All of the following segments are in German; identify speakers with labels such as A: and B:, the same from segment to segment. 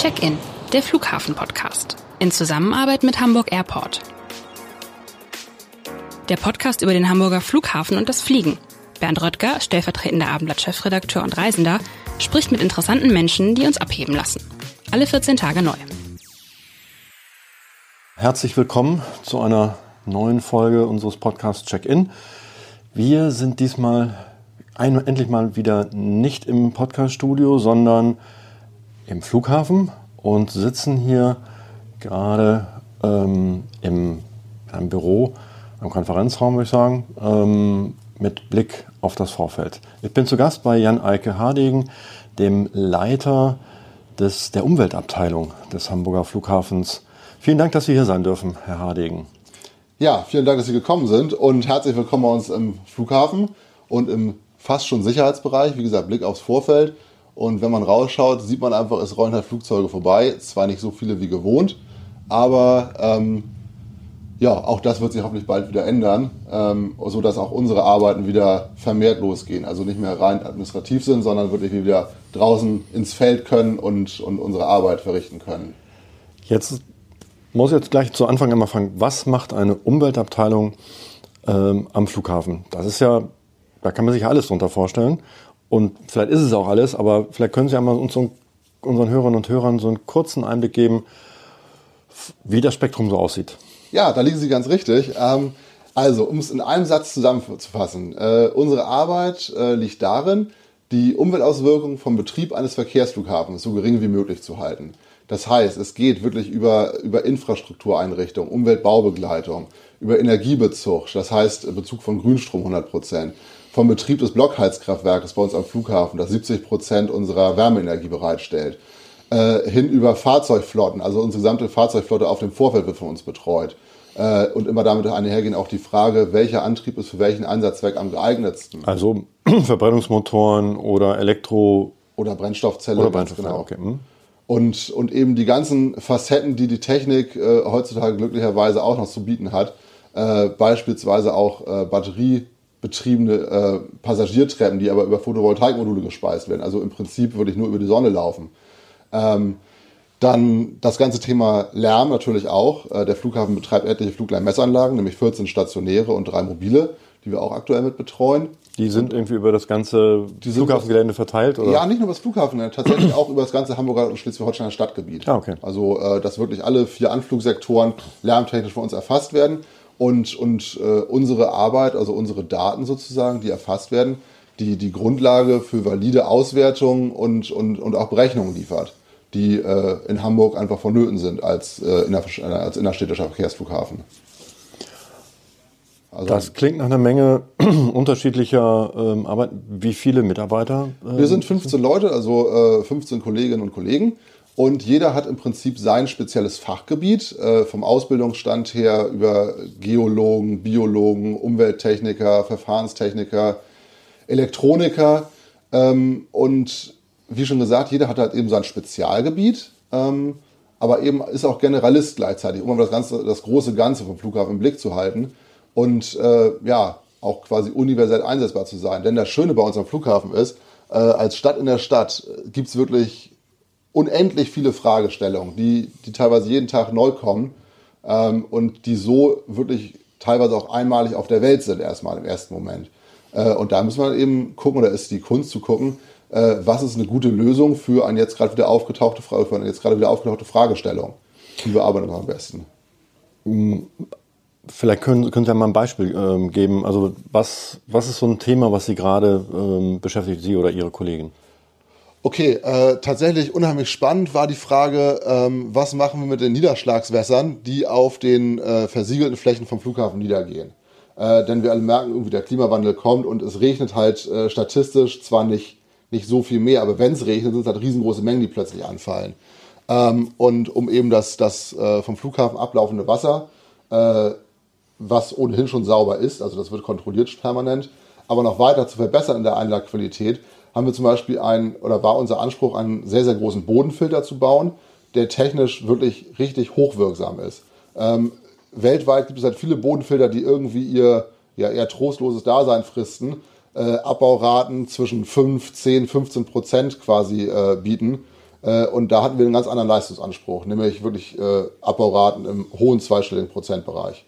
A: Check-in, der Flughafen-Podcast. In Zusammenarbeit mit Hamburg Airport. Der Podcast über den Hamburger Flughafen und das Fliegen. Bernd Röttger, stellvertretender Abendblatt-Chefredakteur und Reisender, spricht mit interessanten Menschen, die uns abheben lassen. Alle 14 Tage neu.
B: Herzlich willkommen zu einer neuen Folge unseres Podcasts Check-in. Wir sind diesmal ein, endlich mal wieder nicht im Podcast-Studio, sondern im Flughafen und sitzen hier gerade ähm, im einem Büro, im Konferenzraum, würde ich sagen, ähm, mit Blick auf das Vorfeld. Ich bin zu Gast bei Jan Eike Hardegen, dem Leiter des, der Umweltabteilung des Hamburger Flughafens. Vielen Dank, dass Sie hier sein dürfen, Herr Hardegen.
C: Ja, vielen Dank, dass Sie gekommen sind und herzlich willkommen bei uns im Flughafen und im fast schon Sicherheitsbereich. Wie gesagt, Blick aufs Vorfeld. Und wenn man rausschaut, sieht man einfach, es rollen halt Flugzeuge vorbei. Zwar nicht so viele wie gewohnt, aber ähm, ja, auch das wird sich hoffentlich bald wieder ändern, ähm, sodass auch unsere Arbeiten wieder vermehrt losgehen. Also nicht mehr rein administrativ sind, sondern wirklich wieder draußen ins Feld können und, und unsere Arbeit verrichten können.
B: Jetzt muss ich jetzt gleich zu Anfang einmal fragen, was macht eine Umweltabteilung ähm, am Flughafen? Das ist ja, da kann man sich alles drunter vorstellen. Und vielleicht ist es auch alles, aber vielleicht können Sie einmal uns unseren Hörerinnen und Hörern so einen kurzen Einblick geben, wie das Spektrum so aussieht.
C: Ja, da liegen Sie ganz richtig. Ähm, also, um es in einem Satz zusammenzufassen, äh, unsere Arbeit äh, liegt darin, die Umweltauswirkungen vom Betrieb eines Verkehrsflughafens so gering wie möglich zu halten. Das heißt, es geht wirklich über, über Infrastruktureinrichtungen, Umweltbaubegleitung, über Energiebezug, das heißt Bezug von Grünstrom 100 Prozent, vom Betrieb des Blockheizkraftwerkes bei uns am Flughafen, das 70 Prozent unserer Wärmeenergie bereitstellt, äh, hin über Fahrzeugflotten, also unsere gesamte Fahrzeugflotte auf dem Vorfeld wird von uns betreut. Äh, und immer damit einhergehen auch die Frage, welcher Antrieb ist für welchen Einsatzzweck am geeignetsten.
B: Also Verbrennungsmotoren oder Elektro...
C: Oder Brennstoffzelle.
B: Oder Brennstoffzelle,
C: genau.
B: okay. Hm.
C: Und, und eben die ganzen Facetten, die die Technik äh, heutzutage glücklicherweise auch noch zu bieten hat. Äh, beispielsweise auch äh, Batterie betriebene äh, Passagiertreppen, die aber über Photovoltaikmodule gespeist werden, also im Prinzip würde ich nur über die Sonne laufen. Ähm, dann das ganze Thema Lärm natürlich auch. Äh, der Flughafen betreibt etliche Fluglärmmessanlagen, nämlich 14 stationäre und drei mobile, die wir auch aktuell mit betreuen.
B: Die sind irgendwie über das ganze Flughafengelände verteilt? Oder?
C: Ja, nicht nur über das Flughafen, tatsächlich auch über das ganze Hamburger und Schleswig-Holsteiner Stadtgebiet.
B: Ah, okay.
C: Also, äh, dass wirklich alle vier Anflugsektoren lärmtechnisch von uns erfasst werden und, und äh, unsere Arbeit, also unsere Daten sozusagen, die erfasst werden, die die Grundlage für valide Auswertungen und, und, und auch Berechnungen liefert, die äh, in Hamburg einfach vonnöten sind als, äh, inner, als innerstädtischer Verkehrsflughafen.
B: Also, das klingt nach einer Menge unterschiedlicher ähm, Arbeit. Wie viele Mitarbeiter?
C: Äh, wir sind 15 Leute, also äh, 15 Kolleginnen und Kollegen. Und jeder hat im Prinzip sein spezielles Fachgebiet, äh, vom Ausbildungsstand her über Geologen, Biologen, Umwelttechniker, Verfahrenstechniker, Elektroniker. Ähm, und wie schon gesagt, jeder hat halt eben sein Spezialgebiet, ähm, aber eben ist auch Generalist gleichzeitig, um das, ganze, das große Ganze vom Flughafen im Blick zu halten und äh, ja, auch quasi universell einsetzbar zu sein. Denn das Schöne bei uns am Flughafen ist, äh, als Stadt in der Stadt gibt es wirklich unendlich viele Fragestellungen, die, die teilweise jeden Tag neu kommen ähm, und die so wirklich teilweise auch einmalig auf der Welt sind, erstmal im ersten Moment. Äh, und da muss man eben gucken, oder ist die Kunst zu gucken, äh, was ist eine gute Lösung für eine jetzt gerade wieder aufgetauchte für eine jetzt wieder aufgetauchte Fragestellung. Die bearbeiten wir am besten.
B: Vielleicht können, können Sie ja mal ein Beispiel ähm, geben. Also was, was ist so ein Thema, was Sie gerade ähm, beschäftigt, Sie oder Ihre Kollegen?
C: Okay, äh, tatsächlich unheimlich spannend war die Frage, ähm, was machen wir mit den Niederschlagswässern, die auf den äh, versiegelten Flächen vom Flughafen niedergehen. Äh, denn wir alle merken, irgendwie der Klimawandel kommt und es regnet halt äh, statistisch zwar nicht, nicht so viel mehr, aber wenn es regnet, sind es halt riesengroße Mengen, die plötzlich anfallen. Ähm, und um eben das, das äh, vom Flughafen ablaufende Wasser, äh, was ohnehin schon sauber ist, also das wird kontrolliert permanent, aber noch weiter zu verbessern in der Einlagqualität, haben wir zum Beispiel ein, oder war unser Anspruch, einen sehr, sehr großen Bodenfilter zu bauen, der technisch wirklich richtig hochwirksam ist. Ähm, weltweit gibt es halt viele Bodenfilter, die irgendwie ihr ja, eher trostloses Dasein fristen, äh, Abbauraten zwischen 5, 10, 15 Prozent quasi äh, bieten. Äh, und da hatten wir einen ganz anderen Leistungsanspruch, nämlich wirklich äh, Abbauraten im hohen zweistelligen Prozentbereich.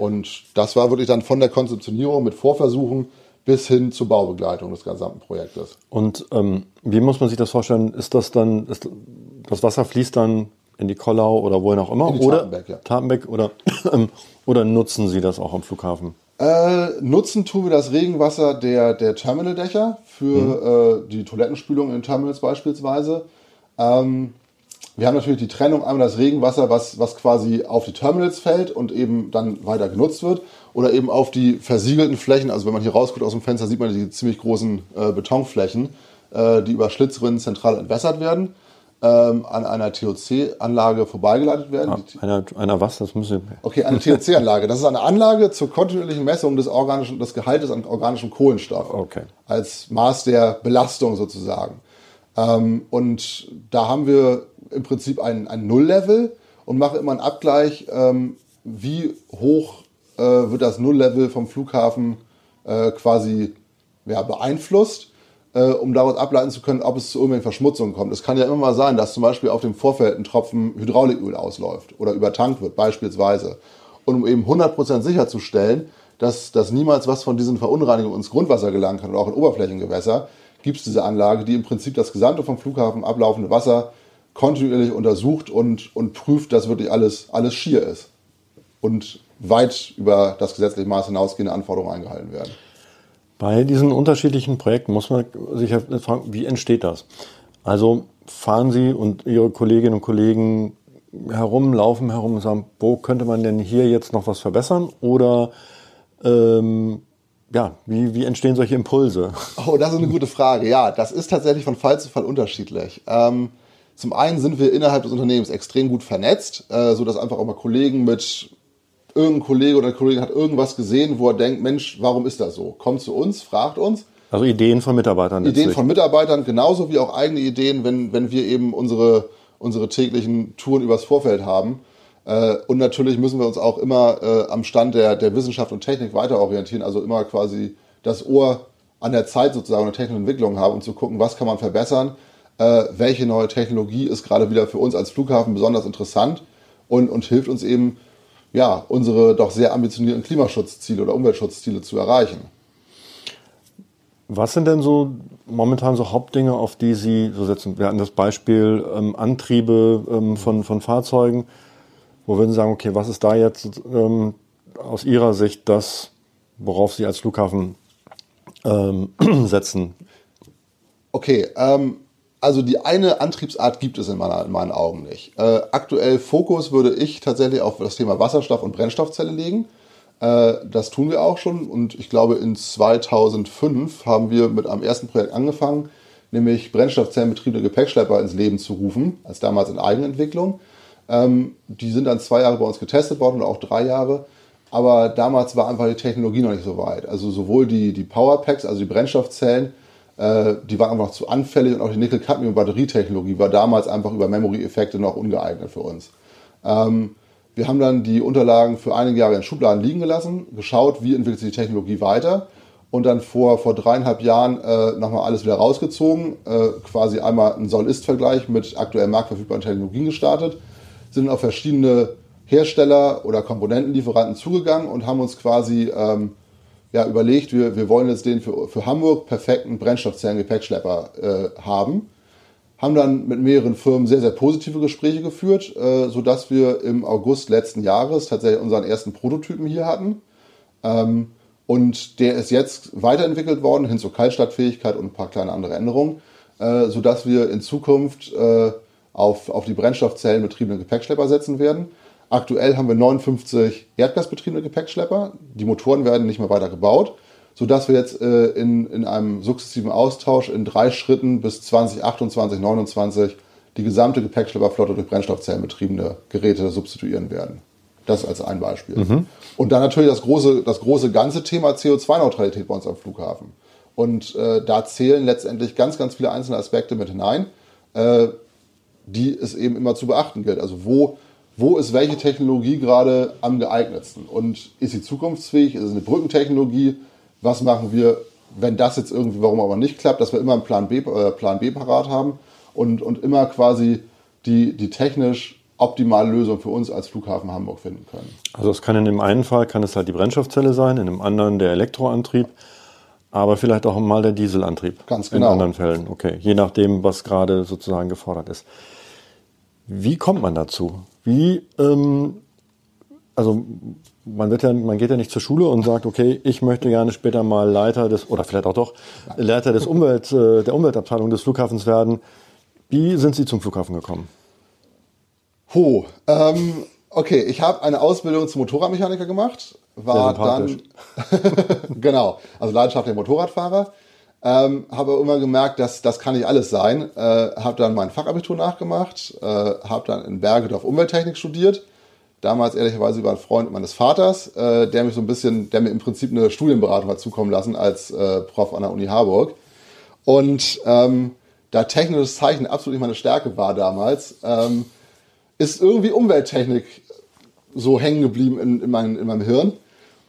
C: Und das war wirklich dann von der Konzeptionierung mit Vorversuchen bis hin zur Baubegleitung des gesamten Projektes.
B: Und ähm, wie muss man sich das vorstellen? Ist das dann, ist, das Wasser fließt dann in die Kollau oder wohin auch immer?
C: In die
B: oder
C: Tatenbeck, ja.
B: Tatenbeck oder, ähm, oder nutzen Sie das auch am Flughafen?
C: Äh, nutzen tun wir das Regenwasser der, der Terminaldächer für äh, die Toilettenspülung in Terminals beispielsweise. Ähm, wir haben natürlich die Trennung einmal das Regenwasser, was, was quasi auf die Terminals fällt und eben dann weiter genutzt wird, oder eben auf die versiegelten Flächen. Also wenn man hier rausguckt aus dem Fenster, sieht man die ziemlich großen äh, Betonflächen, äh, die über Schlitzrinnen zentral entwässert werden, ähm, an einer TOC-Anlage vorbeigeleitet werden.
B: Ah, einer, einer was? Das müssen
C: Okay, eine TOC-Anlage. Das ist eine Anlage zur kontinuierlichen Messung des, organischen, des Gehaltes an organischem Kohlenstoff.
B: Okay.
C: Als Maß der Belastung sozusagen. Ähm, und da haben wir im Prinzip ein, ein Nulllevel und machen immer einen Abgleich, ähm, wie hoch äh, wird das Nulllevel vom Flughafen äh, quasi ja, beeinflusst, äh, um daraus ableiten zu können, ob es zu irgendwelchen Verschmutzungen kommt. Es kann ja immer mal sein, dass zum Beispiel auf dem Vorfeld ein Tropfen Hydrauliköl ausläuft oder übertankt wird, beispielsweise. Und um eben 100% sicherzustellen, dass, dass niemals was von diesen Verunreinigungen ins Grundwasser gelangen kann oder auch in Oberflächengewässer, gibt es diese Anlage, die im Prinzip das gesamte vom Flughafen ablaufende Wasser kontinuierlich untersucht und, und prüft, dass wirklich alles, alles schier ist. Und weit über das gesetzliche Maß hinausgehende Anforderungen eingehalten werden.
B: Bei diesen unterschiedlichen Projekten muss man sich fragen, wie entsteht das? Also fahren Sie und Ihre Kolleginnen und Kollegen herum, laufen herum und sagen, wo könnte man denn hier jetzt noch was verbessern? Oder ähm, ja, wie, wie entstehen solche Impulse?
C: Oh, das ist eine gute Frage. Ja, das ist tatsächlich von Fall zu Fall unterschiedlich. Ähm, zum einen sind wir innerhalb des Unternehmens extrem gut vernetzt, äh, sodass einfach auch mal Kollegen mit irgendein Kollege oder Kollegin hat irgendwas gesehen, wo er denkt, Mensch, warum ist das so? Kommt zu uns, fragt uns.
B: Also Ideen von Mitarbeitern.
C: Ideen letztlich. von Mitarbeitern, genauso wie auch eigene Ideen, wenn, wenn wir eben unsere, unsere täglichen Touren übers Vorfeld haben. Äh, und natürlich müssen wir uns auch immer äh, am Stand der, der Wissenschaft und Technik weiter orientieren, also immer quasi das Ohr an der Zeit sozusagen der technischen Entwicklung haben, um zu gucken, was kann man verbessern, äh, welche neue Technologie ist gerade wieder für uns als Flughafen besonders interessant und, und hilft uns eben, ja, unsere doch sehr ambitionierten Klimaschutzziele oder Umweltschutzziele zu erreichen.
B: Was sind denn so momentan so Hauptdinge, auf die Sie so setzen? Wir hatten das Beispiel ähm, Antriebe ähm, von, von Fahrzeugen. Wo würden Sie sagen, okay, was ist da jetzt ähm, aus Ihrer Sicht das, worauf Sie als Flughafen ähm, setzen?
C: Okay, ähm, also die eine Antriebsart gibt es in, meiner, in meinen Augen nicht. Äh, aktuell Fokus würde ich tatsächlich auf das Thema Wasserstoff und Brennstoffzelle legen. Äh, das tun wir auch schon und ich glaube in 2005 haben wir mit einem ersten Projekt angefangen, nämlich Brennstoffzellenbetriebene Gepäckschlepper ins Leben zu rufen, als damals in Eigenentwicklung. Ähm, die sind dann zwei Jahre bei uns getestet worden oder auch drei Jahre. Aber damals war einfach die Technologie noch nicht so weit. Also sowohl die, die Powerpacks, also die Brennstoffzellen, äh, die waren einfach zu anfällig und auch die Nickel-Cadmium-Batterietechnologie war damals einfach über Memory-Effekte noch ungeeignet für uns. Ähm, wir haben dann die Unterlagen für einige Jahre in Schubladen liegen gelassen, geschaut, wie entwickelt sich die Technologie weiter und dann vor, vor dreieinhalb Jahren äh, nochmal alles wieder rausgezogen, äh, quasi einmal einen Soll-Ist-Vergleich mit aktuell marktverfügbaren Technologien gestartet, sind auf verschiedene Hersteller oder Komponentenlieferanten zugegangen und haben uns quasi ähm, ja, überlegt, wir, wir wollen jetzt den für, für Hamburg perfekten Brennstoffzellen-Gepäckschlepper äh, haben. Haben dann mit mehreren Firmen sehr, sehr positive Gespräche geführt, äh, sodass wir im August letzten Jahres tatsächlich unseren ersten Prototypen hier hatten. Ähm, und der ist jetzt weiterentwickelt worden hin zur Kaltstadtfähigkeit und ein paar kleine andere Änderungen, äh, sodass wir in Zukunft äh, auf, auf die Brennstoffzellen betriebene Gepäckschlepper setzen werden. Aktuell haben wir 59 erdgasbetriebene Gepäckschlepper. Die Motoren werden nicht mehr weiter gebaut, sodass wir jetzt äh, in, in einem sukzessiven Austausch in drei Schritten bis 2028, 2029 die gesamte Gepäckschlepperflotte durch Brennstoffzellenbetriebene Geräte substituieren werden. Das als ein Beispiel. Mhm. Und dann natürlich das große, das große ganze Thema CO2-Neutralität bei uns am Flughafen. Und äh, da zählen letztendlich ganz, ganz viele einzelne Aspekte mit hinein, äh, die es eben immer zu beachten gilt. Also wo wo ist welche Technologie gerade am geeignetsten und ist sie zukunftsfähig, ist es eine Brückentechnologie, was machen wir, wenn das jetzt irgendwie, warum aber nicht klappt, dass wir immer einen Plan B, äh, Plan B parat haben und, und immer quasi die, die technisch optimale Lösung für uns als Flughafen Hamburg finden können.
B: Also es kann in dem einen Fall kann es halt die Brennstoffzelle sein, in dem anderen der Elektroantrieb, aber vielleicht auch mal der Dieselantrieb.
C: Ganz genau.
B: In anderen Fällen, okay. Je nachdem, was gerade sozusagen gefordert ist. Wie kommt man dazu? Wie, ähm, also man, wird ja, man geht ja nicht zur Schule und sagt, okay, ich möchte gerne später mal Leiter des, oder vielleicht auch doch, Leiter des Umwelt, äh, der Umweltabteilung des Flughafens werden. Wie sind Sie zum Flughafen gekommen?
C: Ho, ähm, okay, ich habe eine Ausbildung zum Motorradmechaniker gemacht, war dann genau, also leidenschaftlicher Motorradfahrer. Ähm, habe immer gemerkt, dass das kann nicht alles sein. Äh, habe dann mein Fachabitur nachgemacht, äh, habe dann in Bergedorf Umwelttechnik studiert. Damals ehrlicherweise über einen Freund meines Vaters, äh, der mich so ein bisschen, der mir im Prinzip eine Studienberatung hat zukommen lassen als äh, Prof an der Uni Harburg. Und ähm, da technisches Zeichen absolut nicht meine Stärke war damals, ähm, ist irgendwie Umwelttechnik so hängen geblieben in, in, mein, in meinem Hirn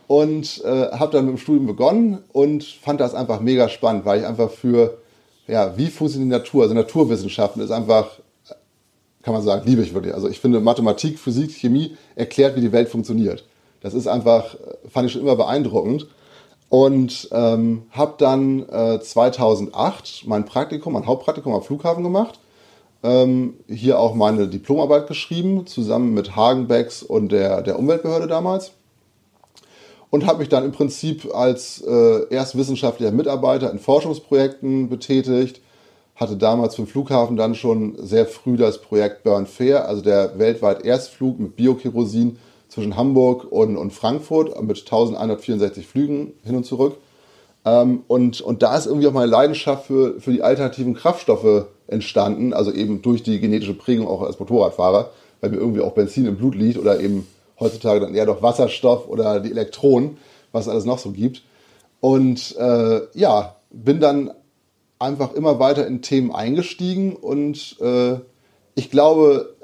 C: und äh, habe dann mit dem Studium begonnen und fand das einfach mega spannend, weil ich einfach für, ja, wie funktioniert die Natur, also Naturwissenschaften ist einfach, kann man sagen, liebe ich wirklich. Also ich finde Mathematik, Physik, Chemie erklärt, wie die Welt funktioniert. Das ist einfach, fand ich schon immer beeindruckend. Und ähm, habe dann äh, 2008 mein Praktikum, mein Hauptpraktikum am Flughafen gemacht. Ähm, hier auch meine Diplomarbeit geschrieben, zusammen mit Hagenbecks und der, der Umweltbehörde damals und habe mich dann im Prinzip als äh, erstwissenschaftlicher Mitarbeiter in Forschungsprojekten betätigt. Hatte damals für den Flughafen dann schon sehr früh das Projekt Burn Fair, also der weltweit Erstflug mit Biokerosin zwischen Hamburg und, und Frankfurt mit 1164 Flügen hin und zurück. Ähm, und, und da ist irgendwie auch meine Leidenschaft für, für die alternativen Kraftstoffe entstanden, also eben durch die genetische Prägung auch als Motorradfahrer, weil mir irgendwie auch Benzin im Blut liegt oder eben heutzutage dann eher doch Wasserstoff oder die Elektronen, was es alles noch so gibt. Und äh, ja, bin dann einfach immer weiter in Themen eingestiegen und äh, ich glaube,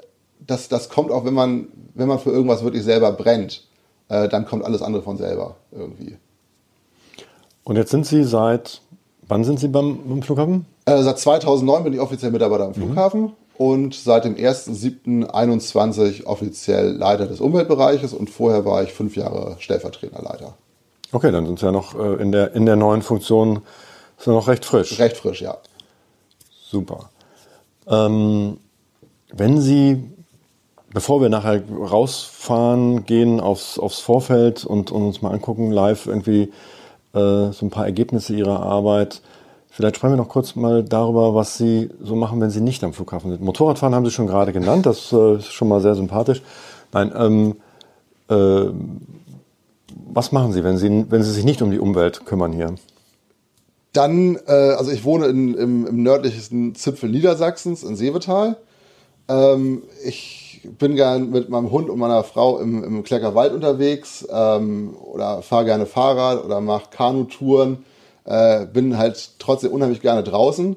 C: dass das kommt auch, wenn man, wenn man für irgendwas wirklich selber brennt, äh, dann kommt alles andere von selber irgendwie.
B: Und jetzt sind Sie seit, wann sind Sie beim, beim Flughafen?
C: Äh, seit 2009 bin ich offiziell Mitarbeiter am mhm. Flughafen. Mhm und seit dem 1.7.21 offiziell Leiter des Umweltbereiches und vorher war ich fünf Jahre Stellvertreterleiter.
B: Okay, dann sind Sie ja noch äh, in der, in der neuen Funktion sind noch recht frisch.
C: Recht frisch, ja.
B: Super. Ähm, wenn Sie, bevor wir nachher rausfahren, gehen aufs, aufs Vorfeld und, und uns mal angucken, live irgendwie äh, so ein paar Ergebnisse Ihrer Arbeit, Vielleicht sprechen wir noch kurz mal darüber, was Sie so machen, wenn Sie nicht am Flughafen sind. Motorradfahren haben Sie schon gerade genannt, das äh, ist schon mal sehr sympathisch. Nein, ähm, äh, was machen Sie, wenn Sie, wenn Sie sich nicht um die Umwelt kümmern hier?
C: Dann, äh, also ich wohne in, im, im, nördlichsten Zipfel Niedersachsens, in Seevetal. Ähm, ich bin gern mit meinem Hund und meiner Frau im, im Kleckerwald unterwegs ähm, oder fahre gerne Fahrrad oder mache Kanutouren äh, bin halt trotzdem unheimlich gerne draußen.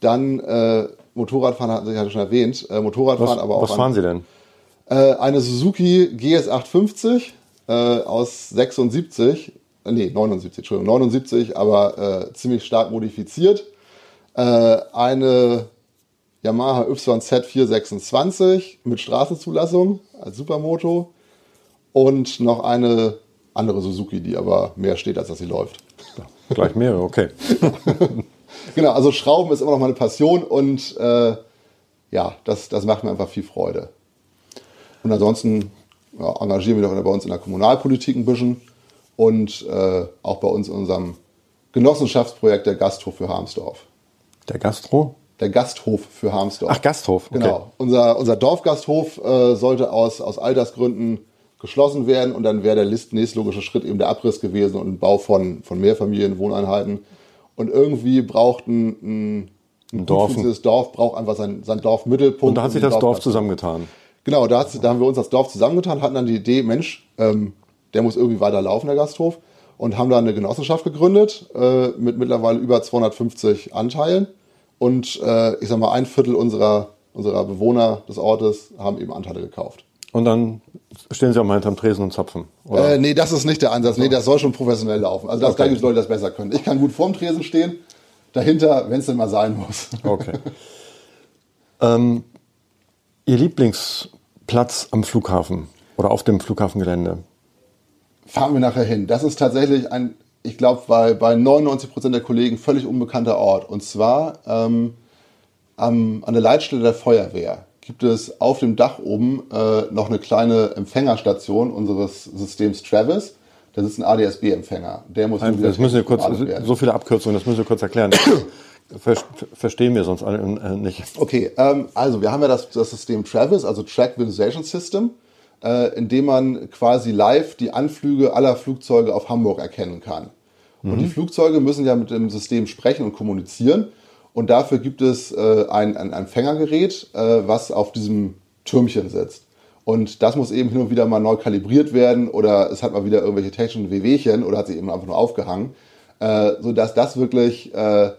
C: Dann äh, Motorradfahren hatte ich ja schon erwähnt. Äh, Motorradfahren
B: was,
C: aber auch.
B: Was fahren
C: an,
B: Sie denn?
C: Äh, eine Suzuki GS850 äh, aus 76, äh, nee, 79, Entschuldigung, 79, aber äh, ziemlich stark modifiziert. Äh, eine Yamaha YZ 426 mit Straßenzulassung als Supermoto und noch eine andere Suzuki, die aber mehr steht, als dass sie läuft.
B: Gleich mehrere, okay.
C: genau, also Schrauben ist immer noch meine Passion und äh, ja, das, das macht mir einfach viel Freude. Und ansonsten ja, engagieren wir doch bei uns in der Kommunalpolitik ein bisschen und äh, auch bei uns in unserem Genossenschaftsprojekt der Gasthof für Harmsdorf.
B: Der Gastro?
C: Der Gasthof für Harmsdorf.
B: Ach, Gasthof,
C: okay. Genau. Unser, unser Dorfgasthof äh, sollte aus, aus Altersgründen geschlossen werden und dann wäre der nächstlogische Schritt eben der Abriss gewesen und ein Bau von, von Mehrfamilienwohneinheiten. Und irgendwie braucht ein, ein, ein Dorf, dieses Dorf braucht einfach sein, sein Dorfmittelpunkt.
B: Und da hat sich das Dorf, zusammengetan.
C: Genau, da, da, haben wir uns das Dorf zusammengetan, hatten dann die Idee, Mensch, ähm, der muss irgendwie weiter laufen, der Gasthof, und haben dann eine Genossenschaft gegründet äh, mit mittlerweile über 250 Anteilen. Und äh, ich sag mal, ein Viertel unserer, unserer Bewohner des Ortes haben eben Anteile gekauft.
B: Und dann stehen Sie auch mal hinterm Tresen und zapfen,
C: oder? Äh, nee, das ist nicht der Ansatz. Nee, das soll schon professionell laufen. Also das, okay. gibt es Leute, die das besser können. Ich kann gut vorm Tresen stehen, dahinter, wenn es denn mal sein muss.
B: Okay. Ähm, Ihr Lieblingsplatz am Flughafen oder auf dem Flughafengelände?
C: Fahren wir nachher hin. Das ist tatsächlich ein, ich glaube, bei, bei 99 Prozent der Kollegen völlig unbekannter Ort. Und zwar ähm, am, an der Leitstelle der Feuerwehr gibt es auf dem Dach oben äh, noch eine kleine Empfängerstation unseres Systems Travis. Da sitzt ein ADSB-Empfänger. Der muss
B: Nein, das müssen wir kurz, so viele Abkürzungen, das müssen wir kurz erklären. Ver verstehen wir sonst alle äh, nicht.
C: Okay, ähm, also wir haben ja das, das System Travis, also Track Visualization System, äh, in dem man quasi live die Anflüge aller Flugzeuge auf Hamburg erkennen kann. Mhm. Und die Flugzeuge müssen ja mit dem System sprechen und kommunizieren. Und dafür gibt es äh, ein, ein Empfängergerät, äh, was auf diesem Türmchen sitzt. Und das muss eben hin und wieder mal neu kalibriert werden oder es hat mal wieder irgendwelche technischen Wehwehchen oder hat sich eben einfach nur aufgehangen, äh, sodass das wirklich äh,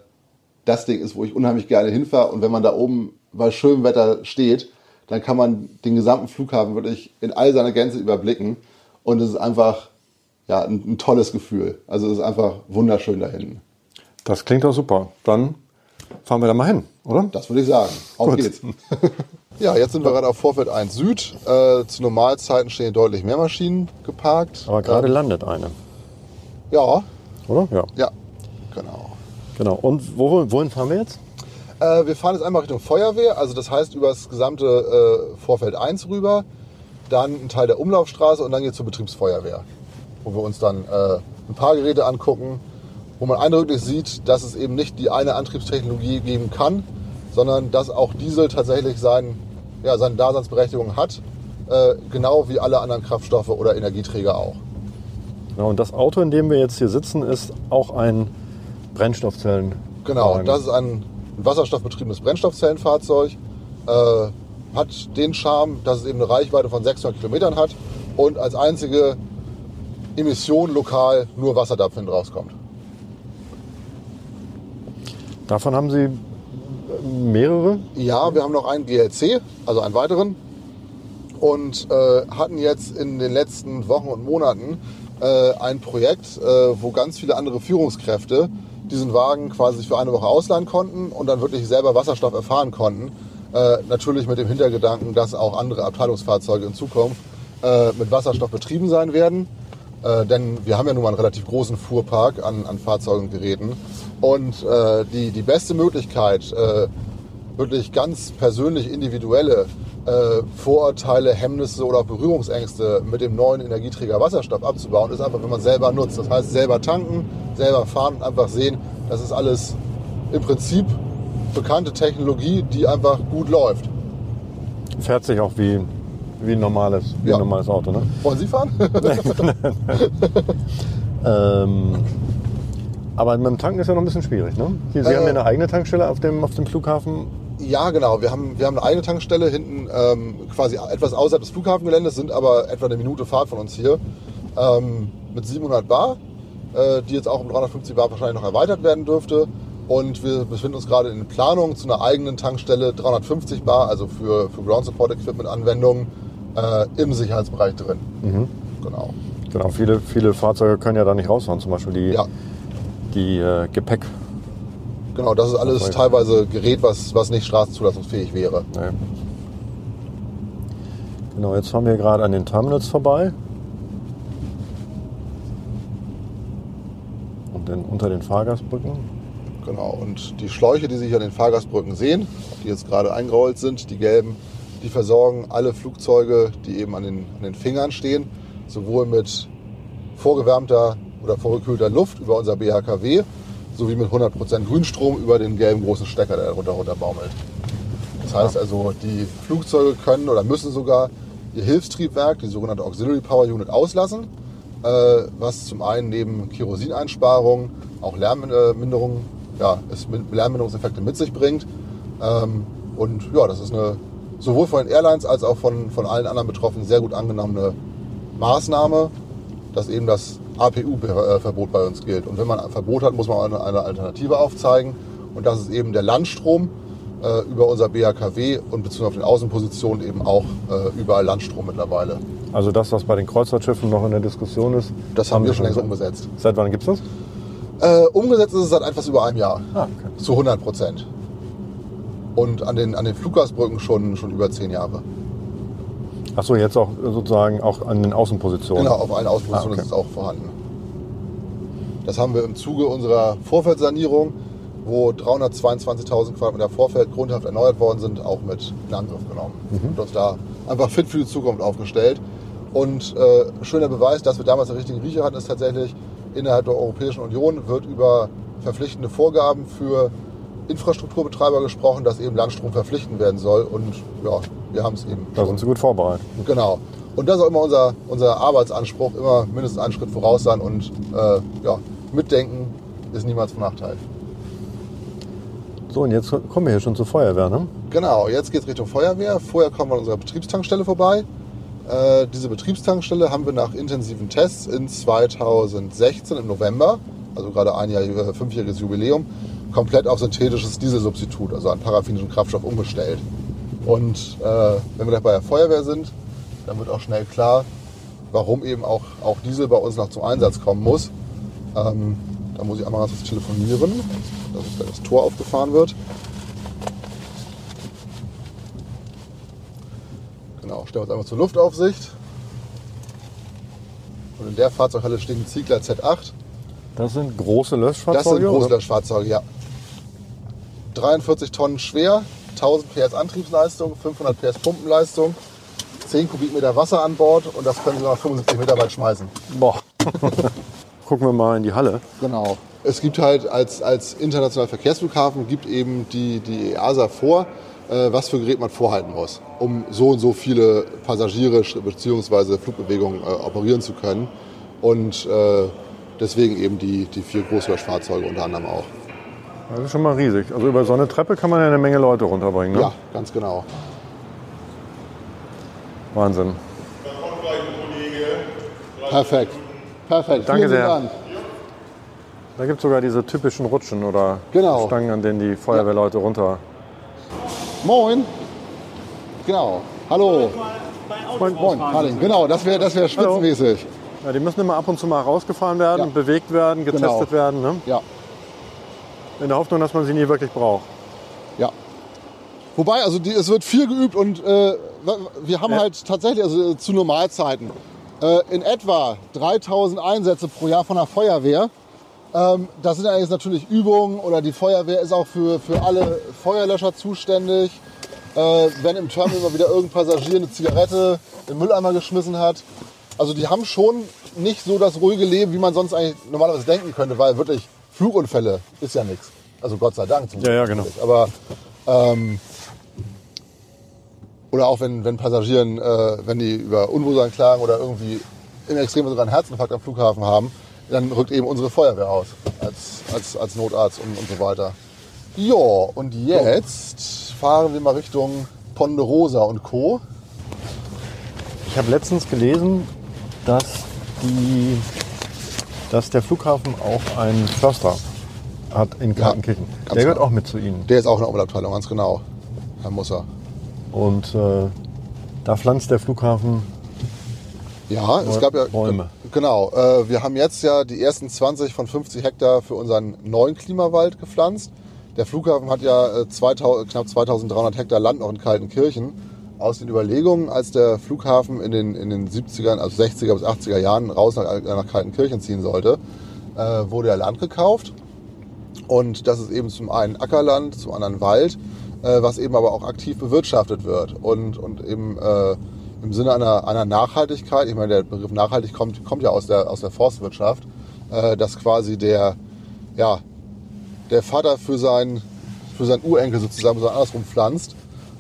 C: das Ding ist, wo ich unheimlich gerne hinfahre. Und wenn man da oben bei schönem Wetter steht, dann kann man den gesamten Flughafen wirklich in all seiner Gänze überblicken. Und es ist einfach ja, ein, ein tolles Gefühl. Also es ist einfach wunderschön da hinten.
B: Das klingt doch super. Dann fahren wir da mal hin, oder?
C: Das würde ich sagen. Auf Gut. geht's. ja, jetzt sind wir gerade auf Vorfeld 1 Süd. Äh, zu Normalzeiten stehen deutlich mehr Maschinen geparkt.
B: Aber gerade ähm, landet eine.
C: Ja.
B: Oder?
C: Ja. Ja, genau.
B: Genau. Und wo, wohin fahren wir jetzt?
C: Äh, wir fahren jetzt einmal Richtung Feuerwehr, also das heißt über das gesamte äh, Vorfeld 1 rüber, dann ein Teil der Umlaufstraße und dann geht zur Betriebsfeuerwehr, wo wir uns dann äh, ein paar Geräte angucken, wo man eindrücklich sieht, dass es eben nicht die eine Antriebstechnologie geben kann, sondern dass auch Diesel tatsächlich sein, ja, seine Daseinsberechtigung hat, äh, genau wie alle anderen Kraftstoffe oder Energieträger auch.
B: Genau, und das Auto, in dem wir jetzt hier sitzen, ist auch ein Brennstoffzellen.
C: Genau, das ist ein wasserstoffbetriebenes Brennstoffzellenfahrzeug. Äh, hat den Charme, dass es eben eine Reichweite von 600 Kilometern hat und als einzige Emission lokal nur Wasserdampf hinten rauskommt.
B: Davon haben Sie mehrere?
C: Ja, wir haben noch einen GLC, also einen weiteren. Und äh, hatten jetzt in den letzten Wochen und Monaten äh, ein Projekt, äh, wo ganz viele andere Führungskräfte diesen Wagen quasi für eine Woche ausleihen konnten und dann wirklich selber Wasserstoff erfahren konnten. Äh, natürlich mit dem Hintergedanken, dass auch andere Abteilungsfahrzeuge in Zukunft äh, mit Wasserstoff betrieben sein werden. Äh, denn wir haben ja nun mal einen relativ großen Fuhrpark an, an Fahrzeugen und Geräten. Und äh, die, die beste Möglichkeit, äh, wirklich ganz persönlich individuelle äh, Vorurteile, Hemmnisse oder auch Berührungsängste mit dem neuen Energieträger Wasserstoff abzubauen, ist einfach, wenn man selber nutzt. Das heißt, selber tanken, selber fahren und einfach sehen, das ist alles im Prinzip bekannte Technologie, die einfach gut läuft.
B: Fährt sich auch wie, wie, ein, normales, wie ja. ein normales Auto, ne?
C: Wollen Sie fahren?
B: ähm, aber mit dem Tanken ist ja noch ein bisschen schwierig, ne? Sie, Sie äh, haben ja eine eigene Tankstelle auf dem, auf dem Flughafen
C: ja, genau. Wir haben, wir haben eine eigene Tankstelle hinten, ähm, quasi etwas außerhalb des Flughafengeländes, sind aber etwa eine Minute Fahrt von uns hier. Ähm, mit 700 Bar, äh, die jetzt auch um 350 Bar wahrscheinlich noch erweitert werden dürfte. Und wir befinden uns gerade in Planung zu einer eigenen Tankstelle, 350 Bar, also für, für Ground Support Equipment Anwendungen, äh, im Sicherheitsbereich drin.
B: Mhm. Genau. Genau, viele, viele Fahrzeuge können ja da nicht rausfahren, zum Beispiel die, ja. Die äh, Gepäck.
C: Genau, das ist alles teilweise Gerät, was, was nicht straßenzulassungsfähig wäre.
B: Nee. Genau, jetzt fahren wir gerade an den Terminals vorbei. Und dann unter den Fahrgastbrücken.
C: Genau, und die Schläuche, die hier an den Fahrgastbrücken sehen, die jetzt gerade eingerollt sind, die gelben, die versorgen alle Flugzeuge, die eben an den, an den Fingern stehen, sowohl mit vorgewärmter oder vorgekühlter Luft über unser BHKW sowie mit 100% Grünstrom über den gelben großen Stecker, der runter runter baumelt. Das heißt also, die Flugzeuge können oder müssen sogar ihr Hilfstriebwerk, die sogenannte Auxiliary Power Unit, auslassen, äh, was zum einen neben Kerosineinsparungen auch Lärmminderung, ja, Lärmminderungseffekte mit sich bringt. Ähm, und ja, das ist eine sowohl von den Airlines als auch von, von allen anderen Betroffenen sehr gut angenommene Maßnahme, dass eben das APU-Verbot bei uns gilt. Und wenn man ein Verbot hat, muss man eine, Alternative aufzeigen. Und das ist eben der Landstrom äh, über unser BHKW und bezogen auf den Außenpositionen eben auch äh, überall Landstrom mittlerweile.
B: Also das, was bei den Kreuzfahrtschiffen noch in der Diskussion ist?
C: Das haben, wir schon längst umgesetzt.
B: Seit wann gibt es das?
C: Äh, umgesetzt ist es seit etwas über einem Jahr. Ah, okay. Zu 100 Prozent. Und an den, an den Fluggastbrücken schon, schon über zehn Jahre.
B: Achso, jetzt auch sozusagen auch an den Außenpositionen.
C: Genau, auf allen Außenpositionen
B: Ah, okay.
C: ist es auch vorhanden. Das haben wir im Zuge unserer Vorfeldsanierung, wo 322.000 Quadratmeter Vorfeld grundhaft erneuert worden sind, auch mit in Angriff genommen. Und uns da einfach fit für die Zukunft aufgestellt. Und äh, schöner Beweis, dass wir damals den richtigen Riecher hatten, ist tatsächlich, innerhalb der Europäischen Union wird über verpflichtende Vorgaben für Infrastrukturbetreiber gesprochen, dass eben Landstrom verpflichtend werden soll. Und ja, wir haben es eben
B: Da sind Sie gut vorbereitet.
C: Genau. Und das ist auch immer unser, unser Arbeitsanspruch, immer mindestens einen Schritt voraus sein und äh, ja, mitdenken ist niemals von Nachteil.
B: So, und jetzt kommen wir hier schon zur Feuerwehr, ne?
C: Genau, jetzt geht es Richtung Feuerwehr. Vorher kommen wir an unserer Betriebstankstelle vorbei. Äh, diese Betriebstankstelle haben wir nach intensiven Tests in 2016 im November, also gerade ein Jahr, äh, fünfjähriges Jubiläum, komplett auf synthetisches Dieselsubstitut, also einen paraffinischen Kraftstoff umgestellt. Und äh, wenn wir gleich bei der Feuerwehr sind, dann wird auch schnell klar, warum eben auch, auch Diesel bei uns noch zum Einsatz kommen muss. Ähm, da muss ich einmal ganz kurz telefonieren, dass das Tor aufgefahren wird. Genau, stellen wir uns einmal zur Luftaufsicht. Und in der Fahrzeughalle steht ein Ziegler Z8.
B: Das sind große Löschfahrzeuge.
C: Das sind große
B: oder?
C: Löschfahrzeuge, ja. 43 Tonnen schwer, 1000 PS Antriebsleistung, 500 PS Pumpenleistung, 10 Kubikmeter Wasser an Bord und das können Sie nach 75 Meter weit schmeißen.
B: Boah. Gucken wir mal in die Halle.
C: Genau. Es gibt halt als, als internationaler Verkehrsflughafen gibt eben die, die EASA vor, äh, was für Gerät man vorhalten muss, um so und so viele Passagiere bzw. Flugbewegungen äh, operieren zu können. Und äh, deswegen eben die, die vier Großlöschfahrzeuge unter anderem auch.
B: Das ist schon mal riesig. Also über so eine Treppe kann man ja eine Menge Leute runterbringen, ne?
C: Ja, ganz genau.
B: Wahnsinn.
C: Perfekt. Perfekt.
B: Danke
C: Vielen
B: sehr.
C: Dank.
B: Da gibt es sogar diese typischen Rutschen oder
C: Genau.
B: Stangen, an denen die Feuerwehrleute runter.
C: Moin. Genau. Hallo. Moin, moin. Harling. Genau, das wäre das wär spitzenmäßig.
B: Ja, die müssen immer ab und zu mal rausgefahren werden,
C: Ja.
B: bewegt werden, getestet
C: Genau.
B: werden. Ne?
C: Ja.
B: In der Hoffnung, dass man sie nie wirklich braucht.
C: Ja. Wobei, also die, es wird viel geübt und äh, wir haben
B: Ja.
C: halt tatsächlich, also äh, zu Normalzeiten, äh, in etwa 3000 Einsätze pro Jahr von der Feuerwehr. Ähm, das sind jetzt natürlich Übungen oder die Feuerwehr ist auch für, für alle Feuerlöscher zuständig. Äh, wenn im Terminal mal wieder irgendein Passagier eine Zigarette im Mülleimer geschmissen hat. Also die haben schon nicht so das ruhige Leben, wie man sonst eigentlich normalerweise denken könnte, weil wirklich Flugunfälle ist ja nichts. Also Gott sei Dank. zum
B: Ja, ja, genau.
C: Aber ähm, oder auch wenn, wenn Passagieren, äh, wenn die über Unwohlsein klagen oder irgendwie im Extrem sogar einen Herzinfarkt am Flughafen haben, dann rückt eben unsere Feuerwehr aus als, als, als Notarzt und, und so weiter. Ja, und jetzt fahren wir mal Richtung Ponderosa und Co.
B: Ich habe letztens gelesen, dass, die, dass der Flughafen auch einen Förster hat in Kaltenkirchen.
C: ganz
B: der gehört
C: genau.
B: auch mit zu Ihnen.
C: Der ist auch in der Umweltabteilung, ganz genau. Herr Musser.
B: Und äh, da pflanzt der Flughafen
C: Ja, es gab ja.
B: Bäume.
C: Genau. Äh, wir haben jetzt ja die ersten 20 von 50 Hektar für unseren neuen Klimawald gepflanzt. Der Flughafen hat ja äh, 2000, knapp 2300 Hektar Land noch in Kaltenkirchen. Aus den Überlegungen, als der Flughafen in den, in den 70er, also 60er bis 80er Jahren raus nach, nach Kaltenkirchen ziehen sollte, äh, wurde ja Land gekauft. Und das ist eben zum einen Ackerland, zum anderen Wald, äh, was eben aber auch aktiv bewirtschaftet wird. Und, und eben äh, im Sinne einer, einer Nachhaltigkeit, ich meine, der Begriff nachhaltig kommt, kommt ja aus der, aus der Forstwirtschaft, äh, dass quasi der, ja, der Vater für seinen, für seinen Urenkel sozusagen so andersrum pflanzt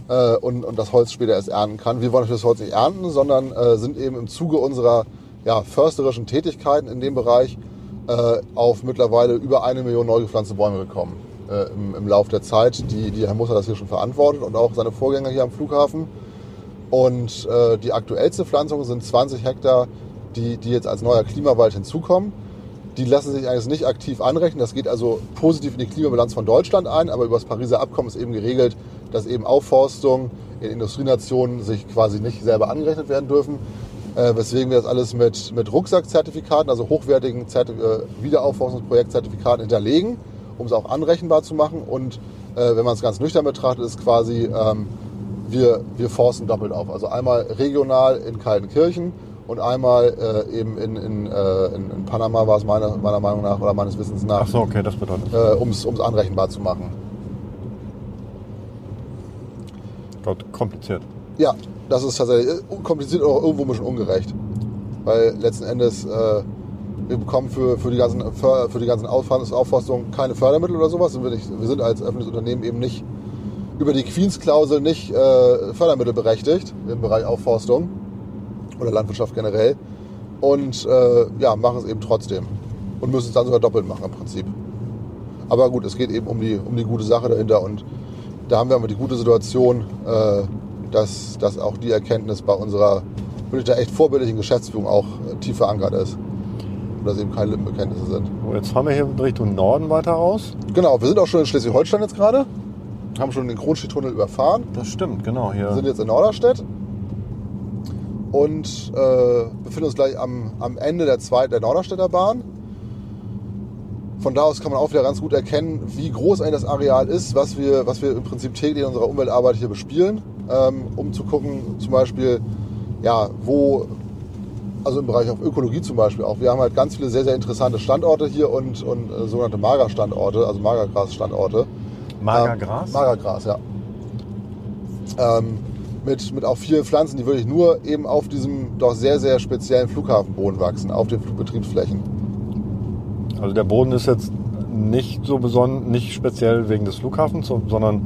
C: äh, und, und das Holz später erst ernten kann. Wir wollen natürlich das Holz nicht ernten, sondern äh, sind eben im Zuge unserer ja, försterischen Tätigkeiten in dem Bereich äh, auf mittlerweile über eine Million neu gepflanzte Bäume gekommen äh, im, im Laufe der Zeit. Die, die Herr Musser das hier schon verantwortet und auch seine Vorgänger hier am Flughafen. Und äh, die aktuellste Pflanzung sind 20 Hektar, die, die jetzt als neuer Klimawald hinzukommen. Die lassen sich eigentlich nicht aktiv anrechnen. Das geht also positiv in die Klimabilanz von Deutschland ein, aber über das Pariser Abkommen ist eben geregelt, dass eben Aufforstung in Industrienationen sich quasi nicht selber angerechnet werden dürfen. Äh, weswegen wir das alles mit, mit Rucksackzertifikaten, also hochwertigen Zertif äh, Wiederaufforstungsprojektzertifikaten hinterlegen, um es auch anrechenbar zu machen. Und äh, wenn man es ganz nüchtern betrachtet, ist quasi, ähm, wir, wir forsten doppelt auf. Also einmal regional in Kaltenkirchen und einmal äh, eben in, in, äh, in, in Panama war es meiner, meiner Meinung nach oder meines Wissens nach,
B: Ach so, okay, das bedeutet.
C: äh, um es anrechenbar zu machen.
B: Gott, kompliziert.
C: Ja, das ist tatsächlich äh, kompliziert und auch irgendwo ein bisschen ungerecht. Weil letzten Endes, äh, wir bekommen für, für die ganzen, für die ganzen Aufforstungen keine Fördermittel oder sowas. Wir, nicht, wir sind als öffentliches Unternehmen eben nicht über die Queens-Klausel nicht äh, Fördermittel berechtigt im Bereich Aufforstung oder Landwirtschaft generell. Und äh, ja, machen es eben trotzdem. Und müssen es dann sogar doppelt machen im Prinzip. Aber gut, es geht eben um die, um die gute Sache dahinter und da haben wir aber die gute Situation, äh, dass, dass auch die Erkenntnis bei unserer wirklich da echt vorbildlichen Geschäftsführung auch äh, tief verankert ist. Und dass eben keine Lippenbekenntnisse sind.
B: Jetzt fahren wir hier Richtung Norden weiter raus.
C: Genau, wir sind auch schon in Schleswig-Holstein jetzt gerade. Haben schon den Kronstedt-Tunnel überfahren.
B: Das stimmt, genau. Hier.
C: Wir sind jetzt in Norderstedt. Und äh, befinden uns gleich am, am Ende der zweiten der Norderstädter Bahn. Von da aus kann man auch wieder ganz gut erkennen, wie groß eigentlich das Areal ist, was wir, was wir im Prinzip täglich in unserer Umweltarbeit hier bespielen, ähm, um zu gucken, zum Beispiel, ja, wo, also im Bereich auf Ökologie zum Beispiel auch. Wir haben halt ganz viele sehr, sehr interessante Standorte hier und, und äh, sogenannte Magerstandorte, also Magergras-Standorte.
B: Magergras?
C: Ähm, Magergras, ja. Ähm, mit, mit auch vielen Pflanzen, die wirklich nur eben auf diesem doch sehr, sehr speziellen Flughafenboden wachsen, auf den Flugbetriebsflächen.
B: Also der Boden ist jetzt nicht so besonders, nicht speziell wegen des Flughafens, so- sondern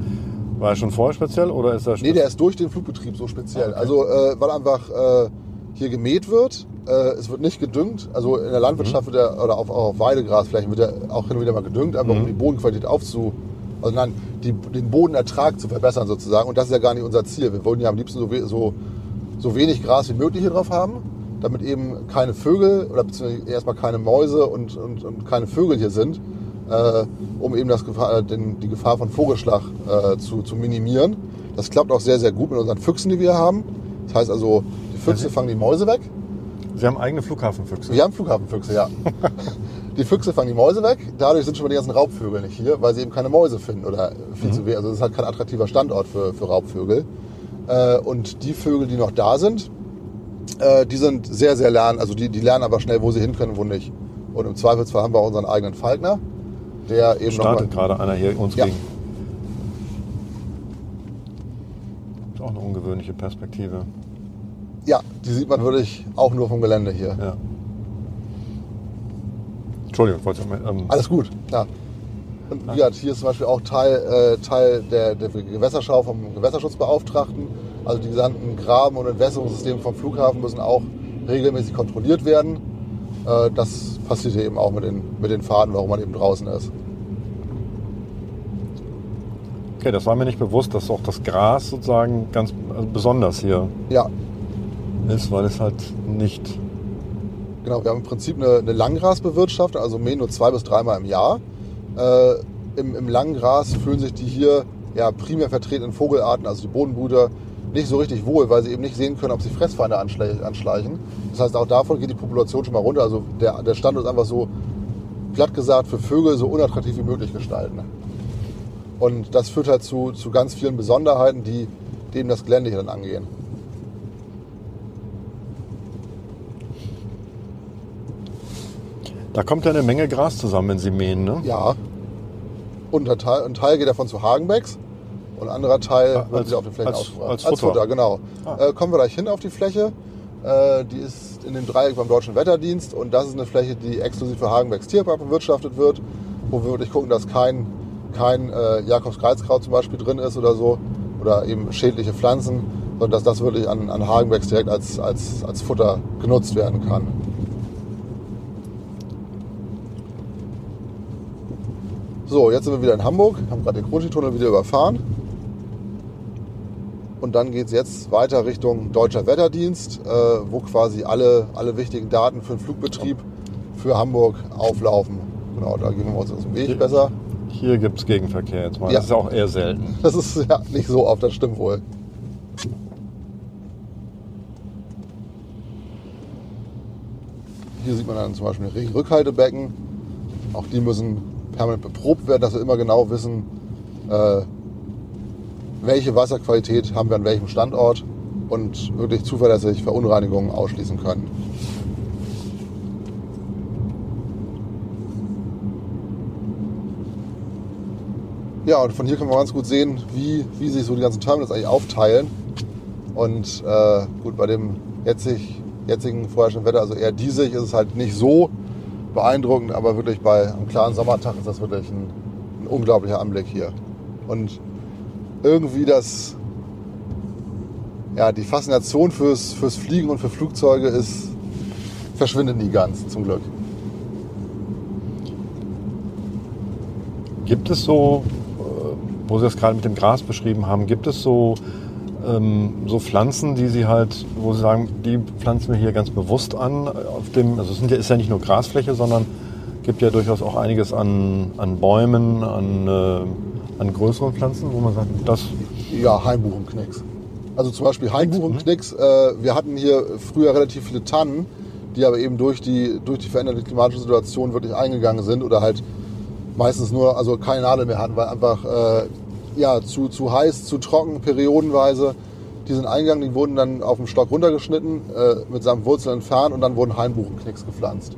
B: war er schon vorher speziell oder ist er
C: Nee, der ist durch den Flugbetrieb so speziell. Also, äh, weil einfach äh, hier gemäht wird, äh, es wird nicht gedüngt. Also in der Landwirtschaft wird er, oder auf, auch auf Weidegrasflächen wird er auch hin und wieder mal gedüngt, einfach um die Bodenqualität aufzu, also nein, die, den Bodenertrag zu verbessern sozusagen. Und das ist ja gar nicht unser Ziel. Wir wollen ja am liebsten so, so, so wenig Gras wie möglich hier drauf haben, damit eben keine Vögel oder beziehungsweise erstmal keine Mäuse und, und, und keine Vögel hier sind, äh, um eben das Gefahr, äh, den, die Gefahr von Vogelschlag äh, zu, zu minimieren. Das klappt auch sehr, sehr gut mit unseren Füchsen, die wir haben. Das heißt also, die Füchse fangen die Mäuse weg.
B: Sie haben eigene Flughafenfüchse.
C: Wir haben Flughafenfüchse, ja. Die Füchse fangen die Mäuse weg. Dadurch sind schon mal die ganzen Raubvögel nicht hier, weil sie eben keine Mäuse finden oder viel zu wenig. Also das ist halt kein attraktiver Standort für, für Raubvögel. Äh, und die Vögel, die noch da sind, äh, die sind sehr, sehr lernen. Also die, die lernen aber schnell, wo sie hin können und wo nicht. Und im Zweifelsfall haben wir auch unseren eigenen Falkner, der eben
B: Startet gerade einer hier uns
C: Ja.
B: gegen. Ist auch eine ungewöhnliche Perspektive.
C: Ja, die sieht man wirklich auch nur vom Gelände hier.
B: Ja. Entschuldigung, ich wollte ähm,
C: Alles gut, ja. Und wie gesagt, hier ist zum Beispiel auch Teil, äh, Teil der, der Gewässerschau vom Gewässerschutzbeauftragten. Also die gesamten Graben- und Entwässerungssysteme vom Flughafen müssen auch regelmäßig kontrolliert werden. Äh, das passiert hier eben auch mit den, mit den Fahrten, warum man eben draußen ist.
B: Okay, das war mir nicht bewusst, dass auch das Gras sozusagen ganz also besonders hier
C: Ja,
B: ist, weil es halt nicht.
C: Genau, wir haben im Prinzip eine, eine Langgrasbewirtschaftung, also mähen nur zwei bis dreimal im Jahr. Äh, im, Im Langgras fühlen sich die hier ja, primär vertretenen Vogelarten, also die Bodenbrüter, nicht so richtig wohl, weil sie eben nicht sehen können, ob sie Fressfeinde anschle- anschleichen. Das heißt, auch davon geht die Population schon mal runter. Also der, der Standort ist einfach so, platt gesagt, für Vögel so unattraktiv wie möglich gestalten. Und das führt halt zu, zu ganz vielen Besonderheiten, die, eben das Gelände hier dann angehen.
B: Da kommt ja eine Menge Gras zusammen, wenn sie mähen, ne?
C: Ja. Und ein Teil, ein Teil geht davon zu Hagenbecks und ein anderer Teil
B: Ah,
C: wird
B: als-
C: wieder auf den Flächen
B: als-
C: ausgebracht.
B: als Futter.
C: genau.
B: Ah.
C: Äh, kommen wir gleich hin auf die Fläche. Äh, die ist in dem Dreieck beim Deutschen Wetterdienst und das ist eine Fläche, die exklusiv für Hagenbecks Tierpark bewirtschaftet wird, wo wir wirklich gucken, dass kein, kein äh, Jakobskreuzkraut zum Beispiel drin ist oder so oder eben schädliche Pflanzen, sondern dass das wirklich an, an Hagenbecks direkt als, als, als Futter genutzt werden kann. So, jetzt sind wir wieder in Hamburg, haben gerade den Kronchi-Tunnel wieder überfahren. Und dann geht es jetzt weiter Richtung Deutscher Wetterdienst, äh, wo quasi alle, alle wichtigen Daten für den Flugbetrieb für Hamburg auflaufen. Genau, da gehen wir uns aus dem Weg besser.
B: Hier gibt es Gegenverkehr jetzt mal.
C: Ja.
B: Das ist auch eher selten.
C: Das ist ja nicht so oft, das stimmt wohl. Hier sieht man dann zum Beispiel Regenrückhaltebecken. Auch die müssen permanent beprobt werden, dass wir immer genau wissen, äh, welche Wasserqualität haben wir an welchem Standort und wirklich zuverlässig Verunreinigungen ausschließen können. Ja, und von hier können wir ganz gut sehen, wie, wie sich so die ganzen Terminals eigentlich aufteilen. Und äh, gut, bei dem jetzig, jetzigen vorherrschenden Wetter, also eher diesig, ist es halt nicht so beeindruckend, aber wirklich bei einem klaren Sommertag ist das wirklich ein, ein unglaublicher Anblick hier. Und irgendwie das, ja, die Faszination fürs, fürs Fliegen und für Flugzeuge ist, verschwindet nie ganz, zum Glück.
B: Gibt es so, äh, wo Sie das gerade mit dem Gras beschrieben haben, gibt es so, ähm, so Pflanzen, die Sie halt, wo Sie sagen, die pflanzen wir hier ganz bewusst an, auf dem, also es sind ja, ist ja nicht nur Grasfläche, sondern gibt ja durchaus auch einiges an, an Bäumen, an, äh, an größeren Pflanzen, wo man sagt, das
C: Ja, Hainbuchenknicks. Also zum Beispiel Hainbuchenknicks. Äh, wir hatten hier früher relativ viele Tannen, die aber eben durch die, durch die veränderte klimatische Situation wirklich eingegangen sind oder halt meistens nur, also keine Nadel mehr hatten, weil einfach äh, ja, zu, zu heiß, zu trocken, periodenweise. Die sind eingegangen, die wurden dann auf dem Stock runtergeschnitten, äh, mit samt Wurzeln entfernt und dann wurden Hainbuchenknicks gepflanzt.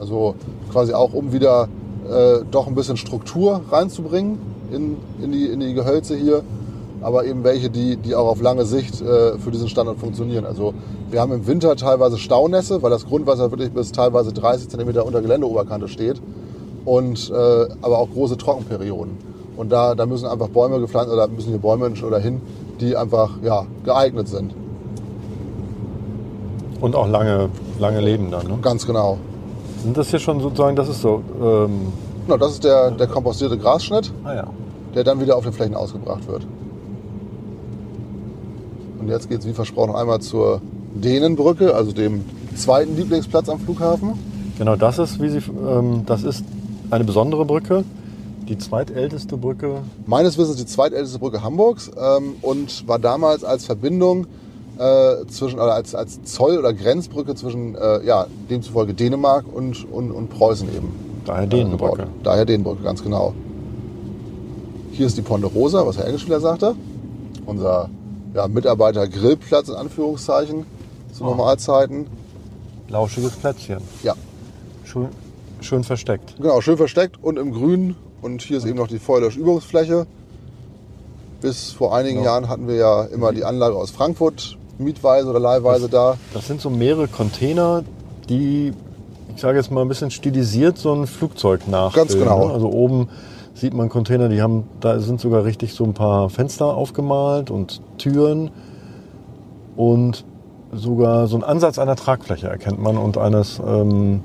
C: Also quasi auch, um wieder äh, doch ein bisschen Struktur reinzubringen in, in, die, in die Gehölze hier. Aber eben welche, die, die auch auf lange Sicht äh, für diesen Standort funktionieren. Also wir haben im Winter teilweise Staunässe, weil das Grundwasser wirklich bis teilweise 30 cm unter Geländeoberkante steht. Und, äh, aber auch große Trockenperioden. Und da, da müssen einfach Bäume gepflanzt oder müssen hier Bäume oder hin, die einfach ja, geeignet sind.
B: und auch lange, lange leben dann. Ne?
C: Ganz genau.
B: Sind das hier schon sozusagen, das ist so, ähm,
C: Genau, das ist der, der kompostierte Grasschnitt.
B: ah ja,
C: der dann wieder auf den Flächen ausgebracht wird. Und jetzt geht es wie versprochen einmal zur Dänenbrücke, also dem zweiten Lieblingsplatz am Flughafen.
B: genau das ist, wie Sie, ähm, das ist eine besondere Brücke, die zweitälteste Brücke.
C: Meines Wissens die zweitälteste Brücke Hamburgs ähm, und war damals als Verbindung äh, zwischen, oder als, als Zoll- oder Grenzbrücke zwischen äh, ja, demzufolge Dänemark und, und, und Preußen eben.
B: Daher
C: äh,
B: Dänenbrücke.
C: Daher Dänenbrücke, ganz genau. Hier ist die Ponderosa, was Herr Engelspieler sagte. Unser ja, Mitarbeiter-Grillplatz in Anführungszeichen zu
B: Oh.
C: Normalzeiten.
B: Lauschiges Plätzchen.
C: Ja,
B: Schön, schön versteckt.
C: genau, schön versteckt und im Grün. Und hier ist eben noch die Feuerlösch-Übungsfläche. Bis vor einigen
B: Ja.
C: Jahren hatten wir ja immer die Anlage aus Frankfurt, mietweise oder leihweise da.
B: Das sind so mehrere Container, die, ich sage jetzt mal ein bisschen stilisiert, so ein Flugzeug nachstellen.
C: Ganz genau.
B: Ne? Also oben sieht man Container, die haben, da sind sogar richtig so ein paar Fenster aufgemalt und Türen und sogar so ein Ansatz einer Tragfläche erkennt man und eines, ähm,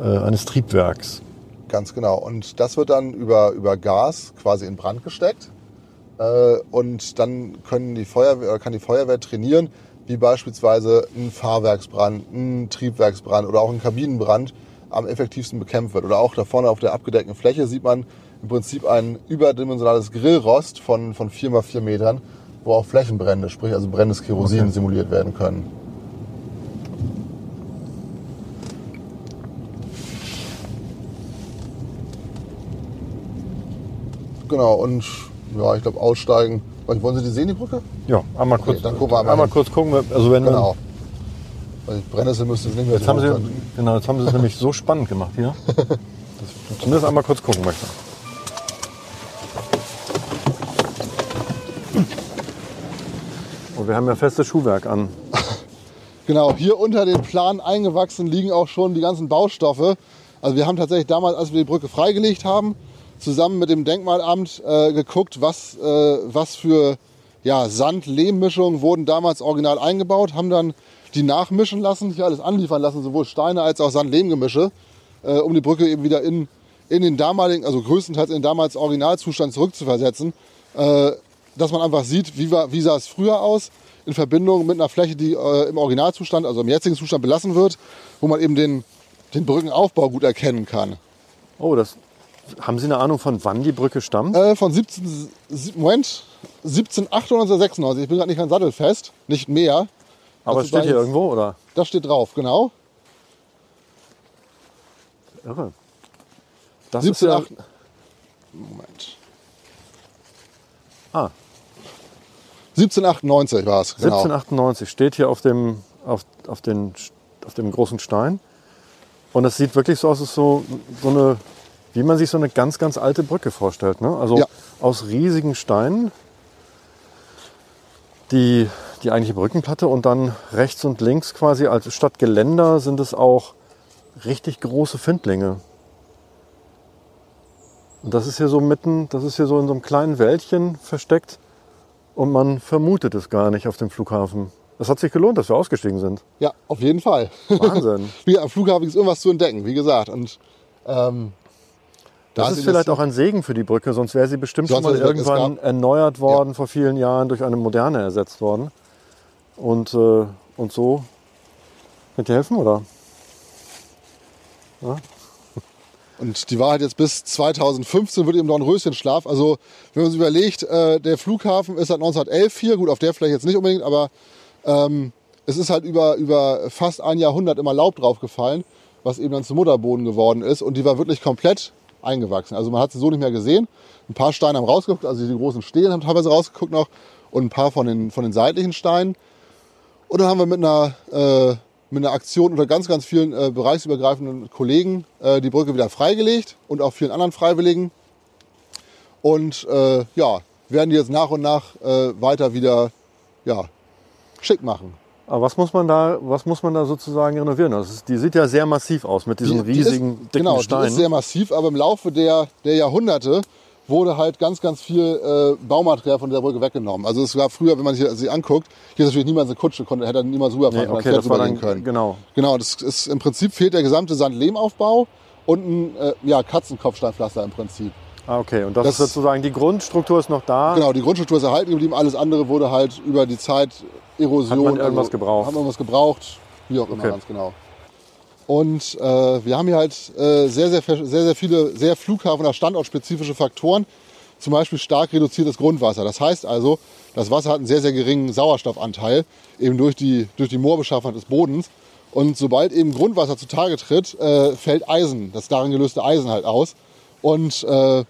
B: äh, eines Triebwerks.
C: Ganz genau. Und das wird dann über, über Gas quasi in Brand gesteckt. Äh, und dann können die Feuerwehr, oder kann die Feuerwehr trainieren, wie beispielsweise ein Fahrwerksbrand, ein Triebwerksbrand oder auch ein Kabinenbrand am effektivsten bekämpft wird. Oder auch da vorne auf der abgedeckten Fläche sieht man im Prinzip ein überdimensionales Grillrost von, von 4 x 4 Metern, wo auch Flächenbrände, sprich also brennendes Kerosin
B: Okay.
C: simuliert werden können. Genau, und ja, ich glaube aussteigen. Wollen Sie die sehen, die Brücke?
B: Ja, einmal kurz,
C: dann gucken wir einmal
B: einmal kurz gucken. Also wenn
C: Genau. Weil Brennnessel müsste es nicht mehr
B: Jetzt haben, Sie, genau, jetzt haben Sie es nämlich so spannend gemacht hier, dass ich zumindest einmal kurz gucken möchte. Und wir haben ja festes Schuhwerk an.
C: Genau, hier unter den Plan eingewachsen liegen auch schon die ganzen Baustoffe. Also wir haben tatsächlich damals, als wir die Brücke freigelegt haben, zusammen mit dem Denkmalamt äh, geguckt, was, äh, was für ja, Sand-Lehm-Mischungen wurden damals original eingebaut, haben dann die nachmischen lassen, hier alles anliefern lassen, sowohl Steine als auch Sand-Lehm-Gemische, äh, um die Brücke eben wieder in, in den damaligen, also größtenteils in den damals Originalzustand zurückzuversetzen. Äh, dass man einfach sieht, wie, war, wie sah es früher aus, in Verbindung mit einer Fläche, die äh, im Originalzustand, also im jetzigen Zustand belassen wird, wo man eben den, den Brückenaufbau gut erkennen kann.
B: Oh, das. Haben Sie eine Ahnung, von wann die Brücke stammt?
C: Äh, von 17, sie- Moment, 1798 oder 96, ich bin gerade nicht ganz sattelfest, nicht mehr.
B: Aber
C: das
B: es steht hier irgendwo, oder?
C: Das steht drauf, genau.
B: Irre. Das
C: 17,
B: ist ja,
C: Moment.
B: Ah,
C: 1798 war es, genau.
B: 1798 steht hier auf dem, auf, auf, den, auf dem großen Stein. Und es sieht wirklich so aus, als so, so eine, wie man sich so eine ganz, ganz alte Brücke vorstellt. Ne? Also
C: Ja.
B: aus riesigen Steinen, die, die eigentliche Brückenplatte und dann rechts und links quasi als statt Geländer sind es auch richtig große Findlinge. Und das ist hier so mitten, das ist hier so in so einem kleinen Wäldchen versteckt und man vermutet es gar nicht auf dem Flughafen. Es hat sich gelohnt, dass wir ausgestiegen sind.
C: Ja, auf jeden Fall.
B: Wahnsinn.
C: Wie, am Flughafen ist irgendwas zu entdecken, wie gesagt. Und ähm, da
B: Das ist vielleicht auch ein Segen für die Brücke, sonst wäre sie bestimmt schon mal irgendwann
C: gab-
B: erneuert worden vor vielen Jahren, durch eine moderne ersetzt worden. Und, äh, und so. Könnt ihr helfen, oder?
C: Und die war halt jetzt bis 2015 wird eben noch ein Röschenschlaf. Also wenn man sich überlegt, äh, der Flughafen ist seit 1911 hier, gut auf der Fläche jetzt nicht unbedingt, aber ähm, es ist halt über, über fast ein Jahrhundert immer Laub draufgefallen, was eben dann zum Mutterboden geworden ist. Und die war wirklich komplett eingewachsen. Also man hat sie so nicht mehr gesehen. Ein paar Steine haben rausgeguckt, also die großen Stelen haben teilweise rausgeguckt noch und ein paar von den, von den seitlichen Steinen. Und dann haben wir mit einer, äh, mit einer Aktion unter ganz, ganz vielen äh, bereichsübergreifenden Kollegen äh, die Brücke wieder freigelegt und auch vielen anderen Freiwilligen. Und äh, ja, werden die jetzt nach und nach äh, weiter wieder ja, schick machen.
B: Aber was muss man da, was muss man da sozusagen renovieren? Das ist, die sieht ja sehr massiv aus mit diesen
C: Die- die
B: riesigen,
C: ist,
B: dicken
C: genau, Die
B: Steinen.
C: ist sehr massiv, aber im Laufe der, der Jahrhunderte wurde halt ganz, ganz viel äh, Baumaterial von der Brücke weggenommen. Also es war früher, wenn man sich das sich anguckt, hier ist natürlich niemals eine Kutsche, konnte, hätte er niemals rüberfahren
B: Nee,
C: können,
B: okay, das war dann,
C: können.
B: genau.
C: Genau, das ist im Prinzip fehlt der gesamte Sand-Lehm-Aufbau und ein äh, ja, Katzenkopfsteinpflaster im Prinzip.
B: Ah, okay. Und das,
C: Das-
B: ist sozusagen, die Grundstruktur ist noch da.
C: Genau, die Grundstruktur ist erhalten geblieben, alles andere wurde halt über die Zeit Erosion.
B: Hat man irgendwas gebraucht?
C: Haben wir irgendwas gebraucht, wie auch immer,
B: Okay.
C: ganz genau. Und äh, wir haben hier halt äh, sehr, sehr, sehr, sehr viele sehr Flughafen- oder standortspezifische Faktoren. Zum Beispiel stark reduziertes Grundwasser. Das heißt also, das Wasser hat einen sehr, sehr geringen Sauerstoffanteil, eben durch die, durch die Moorbeschaffenheit des Bodens. Und sobald eben Grundwasser zutage tritt, äh, fällt Eisen, das darin gelöste Eisen halt aus. Und äh,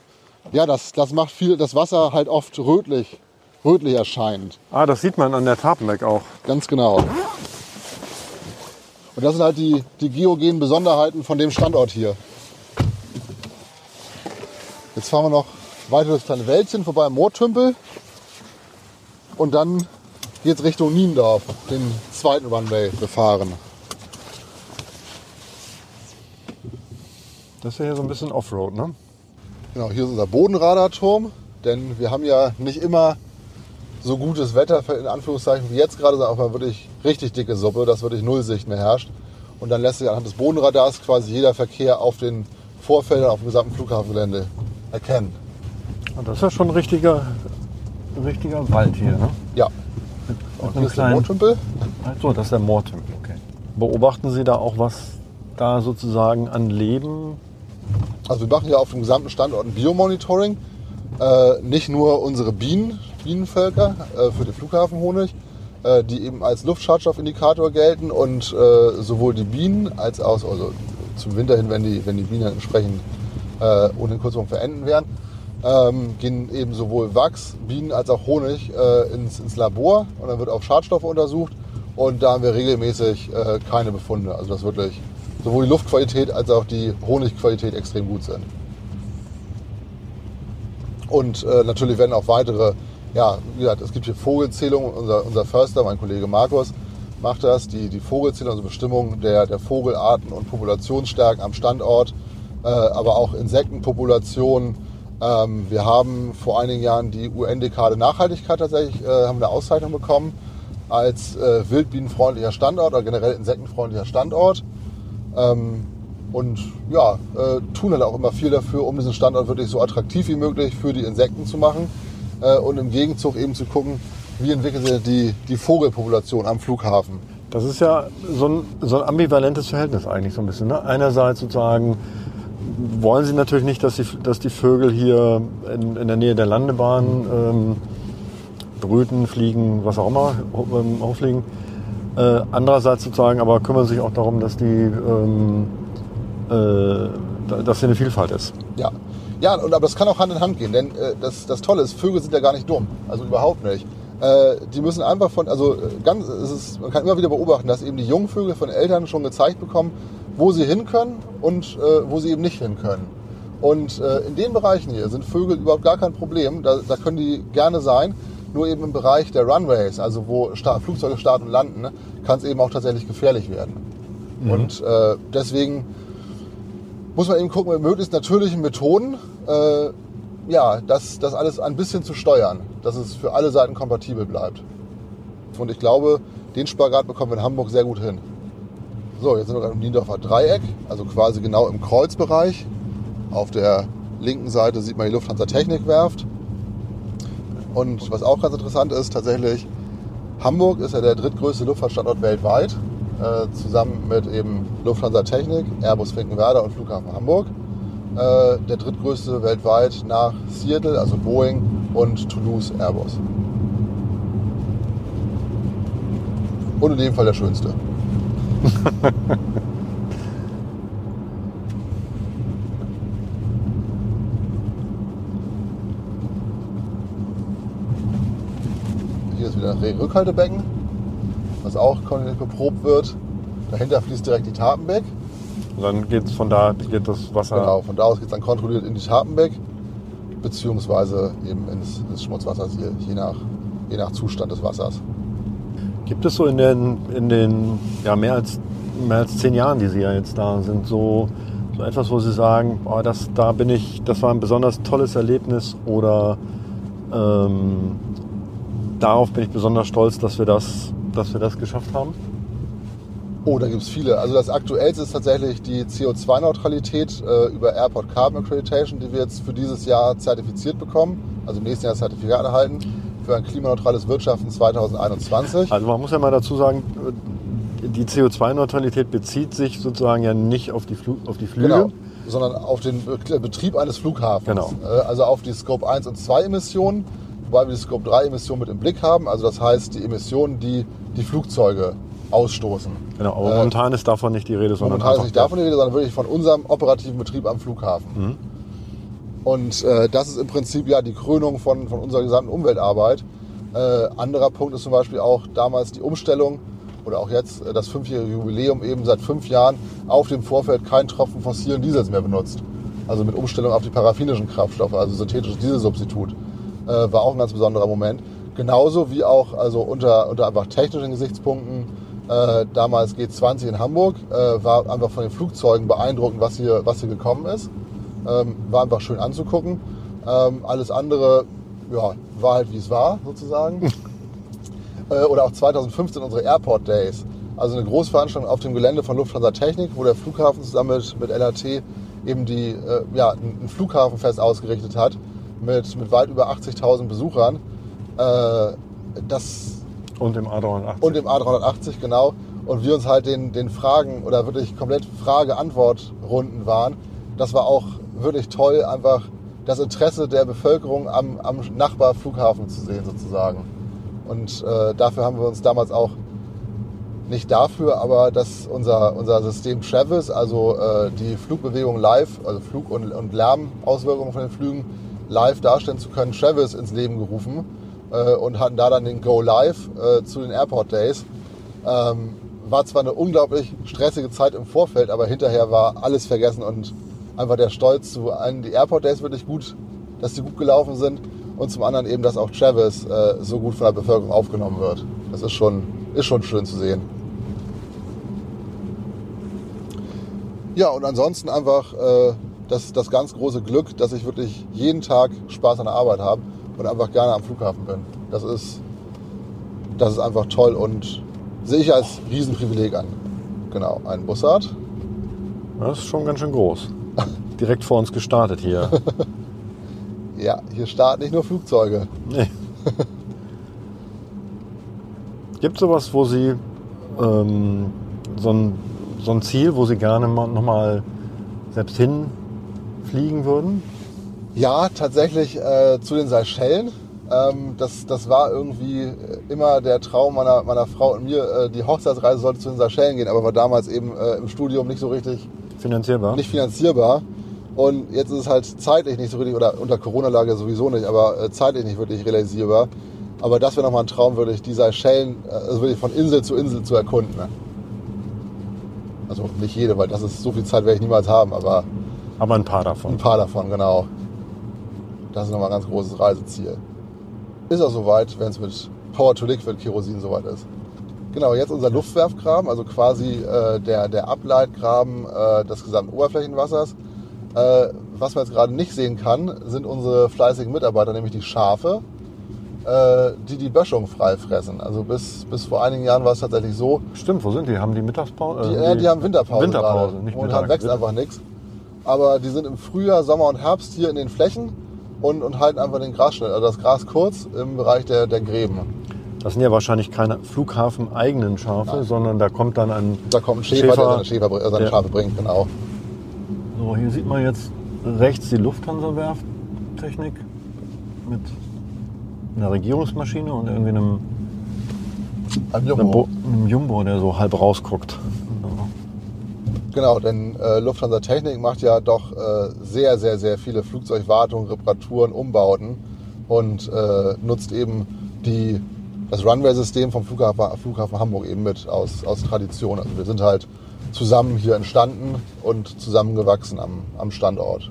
C: ja, das, das macht viel, das Wasser halt oft rötlich, rötlich erscheinend.
B: Ah, das sieht man an der Tapenbeck auch.
C: Ganz genau. Und das sind halt die, die geogenen Besonderheiten von dem Standort hier. Jetzt fahren wir noch weiter das kleine Wäldchen vorbei am Moortümpel. Und dann geht es Richtung Niendorf, den zweiten Runway befahren.
B: Das ist ja hier so ein bisschen Offroad, ne?
C: Genau, hier ist unser Bodenradarturm, denn wir haben ja nicht immer so gutes Wetter, in Anführungszeichen, wie jetzt gerade, sondern auch mal wirklich richtig dicke Suppe, dass wirklich Nullsicht mehr herrscht. Und dann lässt sich anhand des Bodenradars quasi jeder Verkehr auf den Vorfeldern auf dem gesamten Flughafengelände erkennen.
B: Und das ist ja schon ein richtiger, ein richtiger Wald hier, ne?
C: Ja.
B: Und
C: Und
B: einen
C: hier ist der
B: kleinen-
C: Mondtümpel.
B: So, das ist der Moortümpel, okay. Beobachten Sie da auch was da sozusagen an Leben?
C: Also wir machen ja auf dem gesamten Standort ein Biomonitoring. Äh, nicht nur unsere Bienen, Bienenvölker äh, für den Flughafenhonig, äh, die eben als Luftschadstoffindikator gelten und äh, sowohl die Bienen als auch also zum Winter hin, wenn die, wenn die Bienen entsprechend äh, ohne Kurzum verenden werden, ähm, gehen eben sowohl Wachs, Bienen als auch Honig äh, ins, ins Labor und dann wird auf Schadstoffe untersucht und da haben wir regelmäßig äh, keine Befunde. Also dass wirklich sowohl die Luftqualität als auch die Honigqualität extrem gut sind. Und äh, natürlich werden auch weitere, ja, wie gesagt, es gibt hier Vogelzählungen. Unser, unser Förster, mein Kollege Markus, macht das, die, die Vogelzählung, also Bestimmung der, der Vogelarten und Populationsstärken am Standort, äh, aber auch Insektenpopulationen. Ähm, wir haben vor einigen Jahren die UN-Dekade Nachhaltigkeit tatsächlich, äh, haben eine Auszeichnung bekommen als äh, wildbienenfreundlicher Standort oder generell insektenfreundlicher Standort. Ähm, und ja, äh, tun halt auch immer viel dafür, um diesen Standort wirklich so attraktiv wie möglich für die Insekten zu machen äh, und im Gegenzug eben zu gucken, wie entwickelt sich die, die Vogelpopulation am Flughafen.
B: Das ist ja so ein, so ein ambivalentes Verhältnis eigentlich so ein bisschen. Ne? Einerseits sozusagen wollen sie natürlich nicht, dass die, dass die Vögel hier in, in der Nähe der Landebahn ähm, brüten, fliegen, was auch immer, ähm, hochfliegen. Äh, andererseits sozusagen aber kümmern sich auch darum, dass die, ähm, äh, da- dass hier eine Vielfalt ist.
C: Ja, Ja, und, aber das kann auch Hand in Hand gehen, denn äh, das, das Tolle ist, Vögel sind ja gar nicht dumm. Also überhaupt nicht. Äh, die müssen einfach von, also äh, ganz, ist, man kann immer wieder beobachten, dass eben die Jungvögel von Eltern schon gezeigt bekommen, wo sie hin können und wo sie eben nicht hin können. Und in den Bereichen hier sind Vögel überhaupt gar kein Problem. Da, da können die gerne sein. Nur eben im Bereich der Runways, also wo Start, Flugzeuge starten und landen, ne, kann es eben auch tatsächlich gefährlich werden. Mhm. Und äh, deswegen muss man eben gucken, mit möglichst natürlichen Methoden, äh, ja, das, das alles ein bisschen zu steuern, dass es für alle Seiten kompatibel bleibt. Und ich glaube, den Spagat bekommen wir in Hamburg sehr gut hin. So, jetzt sind wir gerade im Niendorfer Dreieck, also quasi genau im Kreuzbereich. Auf der linken Seite sieht man die Lufthansa Technikwerft. Und was auch ganz interessant ist, tatsächlich, Hamburg ist ja der drittgrößte Luftfahrtstandort weltweit, äh, zusammen mit eben Lufthansa Technik, Airbus Finkenwerder und Flughafen Hamburg. Äh, der drittgrößte weltweit nach Seattle, also Boeing und Toulouse Airbus. Und in dem Fall der schönste. wieder Rückhaltebecken, was auch kontinuierlich beprobt wird. Dahinter fließt direkt die Tapenbeck.
B: Und dann geht von da geht das Wasser.
C: Genau, von da aus geht es dann kontrolliert in die Tapenbeck, beziehungsweise eben ins, ins Schmutzwasser, je nach, je nach Zustand des Wassers.
B: Gibt es so in den, in den ja, mehr, als, mehr als zehn Jahren, die Sie ja jetzt da sind, so, so etwas, wo Sie sagen, oh, das, da bin ich, das war ein besonders tolles Erlebnis oder ähm, darauf bin ich besonders stolz, dass wir das, dass wir das geschafft haben.
C: Oh, da gibt es viele. Also das aktuellste ist tatsächlich die CO2-Neutralität äh, über Airport Carbon Accreditation, die wir jetzt für dieses Jahr zertifiziert bekommen, also im nächsten Jahr Zertifikat erhalten für ein klimaneutrales Wirtschaften 2021.
B: Also man muss ja mal dazu sagen, die CO2-Neutralität bezieht sich sozusagen ja nicht auf die, Fl auf die Flüge. Genau,
C: sondern auf den Betrieb eines Flughafens. Genau. Äh, also auf die Scope 1 und 2 Emissionen wobei wir die Scope 3 Emissionen mit im Blick haben. Also das heißt die Emissionen, die die Flugzeuge ausstoßen.
B: Genau, aber äh, momentan ist davon nicht die Rede,
C: sondern momentan ist nicht davon die Rede, sondern wirklich von unserem operativen Betrieb am Flughafen. Mhm. Und äh, das ist im Prinzip ja die Krönung von, von unserer gesamten Umweltarbeit. Äh, anderer Punkt ist zum Beispiel auch damals die Umstellung oder auch jetzt äh, das fünfjährige Jubiläum eben seit fünf Jahren auf dem Vorfeld kein Tropfen fossilen Diesels mehr benutzt. Also mit Umstellung auf die paraffinischen Kraftstoffe, also synthetisches Dieselsubstitut äh, war auch ein ganz besonderer Moment. Genauso wie auch also unter, unter einfach technischen Gesichtspunkten. Äh, damals G20 in Hamburg äh, war einfach von den Flugzeugen beeindruckend, was hier, was hier gekommen ist. Ähm, war einfach schön anzugucken. Ähm, alles andere ja, war halt wie es war, sozusagen. äh, oder auch 2015 unsere Airport Days. Also eine Großveranstaltung auf dem Gelände von Lufthansa Technik, wo der Flughafen zusammen mit, mit LAT eben die, äh, ja, ein Flughafenfest ausgerichtet hat mit, mit weit über 80.000 Besuchern. Äh, das
B: und dem A380.
C: Und dem A380, genau. Und wir uns halt den, den Fragen oder wirklich komplett Frage-Antwort-Runden waren. Das war auch wirklich toll, einfach das Interesse der Bevölkerung am, am Nachbarflughafen zu sehen, sozusagen. Und äh, dafür haben wir uns damals auch nicht dafür, aber dass unser, unser System Travis, also äh, die Flugbewegung live, also Flug- und, und Lärmauswirkungen von den Flügen, live darstellen zu können, Travis ins Leben gerufen äh, und hatten da dann den Go Live äh, zu den Airport Days. Ähm, war zwar eine unglaublich stressige Zeit im Vorfeld, aber hinterher war alles vergessen und einfach der Stolz zu einen, die Airport Days wirklich gut, dass sie gut gelaufen sind und zum anderen eben, dass auch Travis äh, so gut von der Bevölkerung aufgenommen wird. Das ist schon, ist schon schön zu sehen. Ja, und ansonsten einfach äh, das, das ganz große Glück, dass ich wirklich jeden Tag Spaß an der Arbeit habe und einfach gerne am Flughafen bin. Das ist, das ist einfach toll und sehe ich als Riesenprivileg an. Genau, ein Bussard.
B: Das ist schon ganz schön groß. Direkt vor uns gestartet hier.
C: ja, hier starten nicht nur Flugzeuge. Nee.
B: Gibt es sowas, wo Sie ähm, so, ein, so ein Ziel, wo Sie gerne nochmal selbst hin fliegen würden?
C: Ja, tatsächlich äh, zu den Seychellen. Ähm, das, das war irgendwie immer der Traum meiner, meiner Frau und mir. Äh, die Hochzeitsreise sollte zu den Seychellen gehen, aber war damals eben äh, im Studium nicht so richtig
B: finanzierbar.
C: Nicht finanzierbar. Und jetzt ist es halt zeitlich nicht so richtig, oder unter Corona-Lage sowieso nicht, aber äh, zeitlich nicht wirklich realisierbar. Aber das wäre nochmal ein Traum, wirklich die Seychellen, äh, also wirklich von Insel zu Insel zu erkunden. Ne? Also nicht jede, weil das ist so viel Zeit werde ich niemals haben, aber
B: Aber ein paar davon.
C: ein paar davon, genau. Das ist nochmal ein ganz großes Reiseziel. Ist auch soweit, wenn es mit Power to Liquid Kerosin soweit ist. Genau, jetzt unser Luftwerfgraben, also quasi äh, der, der Ableitgraben äh, des gesamten Oberflächenwassers. Äh, was man jetzt gerade nicht sehen kann, sind unsere fleißigen Mitarbeiter, nämlich die Schafe, äh, die die Böschung freifressen. Also bis, bis vor einigen Jahren war es tatsächlich so,
B: Stimmt, wo sind die? Haben die Mittagspause?
C: die,
B: Äh,
C: ja, die haben Winterpause.
B: Winterpause,
C: gerade.
B: nicht
C: Momentan
B: Mittag.
C: wächst einfach nichts. Aber die sind im Frühjahr, Sommer und Herbst hier in den Flächen und, und halten einfach den Grasschnitt, also das Gras kurz im Bereich der, der Gräben.
B: Das sind ja wahrscheinlich keine Flughafen-eigenen Schafe,
C: Nein.
B: sondern da kommt dann ein.
C: Da kommt ein Schäfer,
B: Schäfer,
C: der seine, Schäfer, äh, seine
B: ja.
C: Schafe bringt, genau.
B: So, hier sieht man jetzt rechts die Lufthansa-Werftechnik mit einer Regierungsmaschine und irgendwie einem,
C: Ein
B: einem,
C: Jumbo.
B: Bo einem Jumbo, der so halb rausguckt.
C: Genau, denn äh, Lufthansa Technik macht ja doch äh, sehr, sehr, sehr viele Flugzeugwartungen, Reparaturen, Umbauten und äh, nutzt eben die, das Runway-System vom Flughafen, Flughafen Hamburg eben mit aus, aus Tradition. Also wir sind halt zusammen hier entstanden und zusammengewachsen am, am Standort.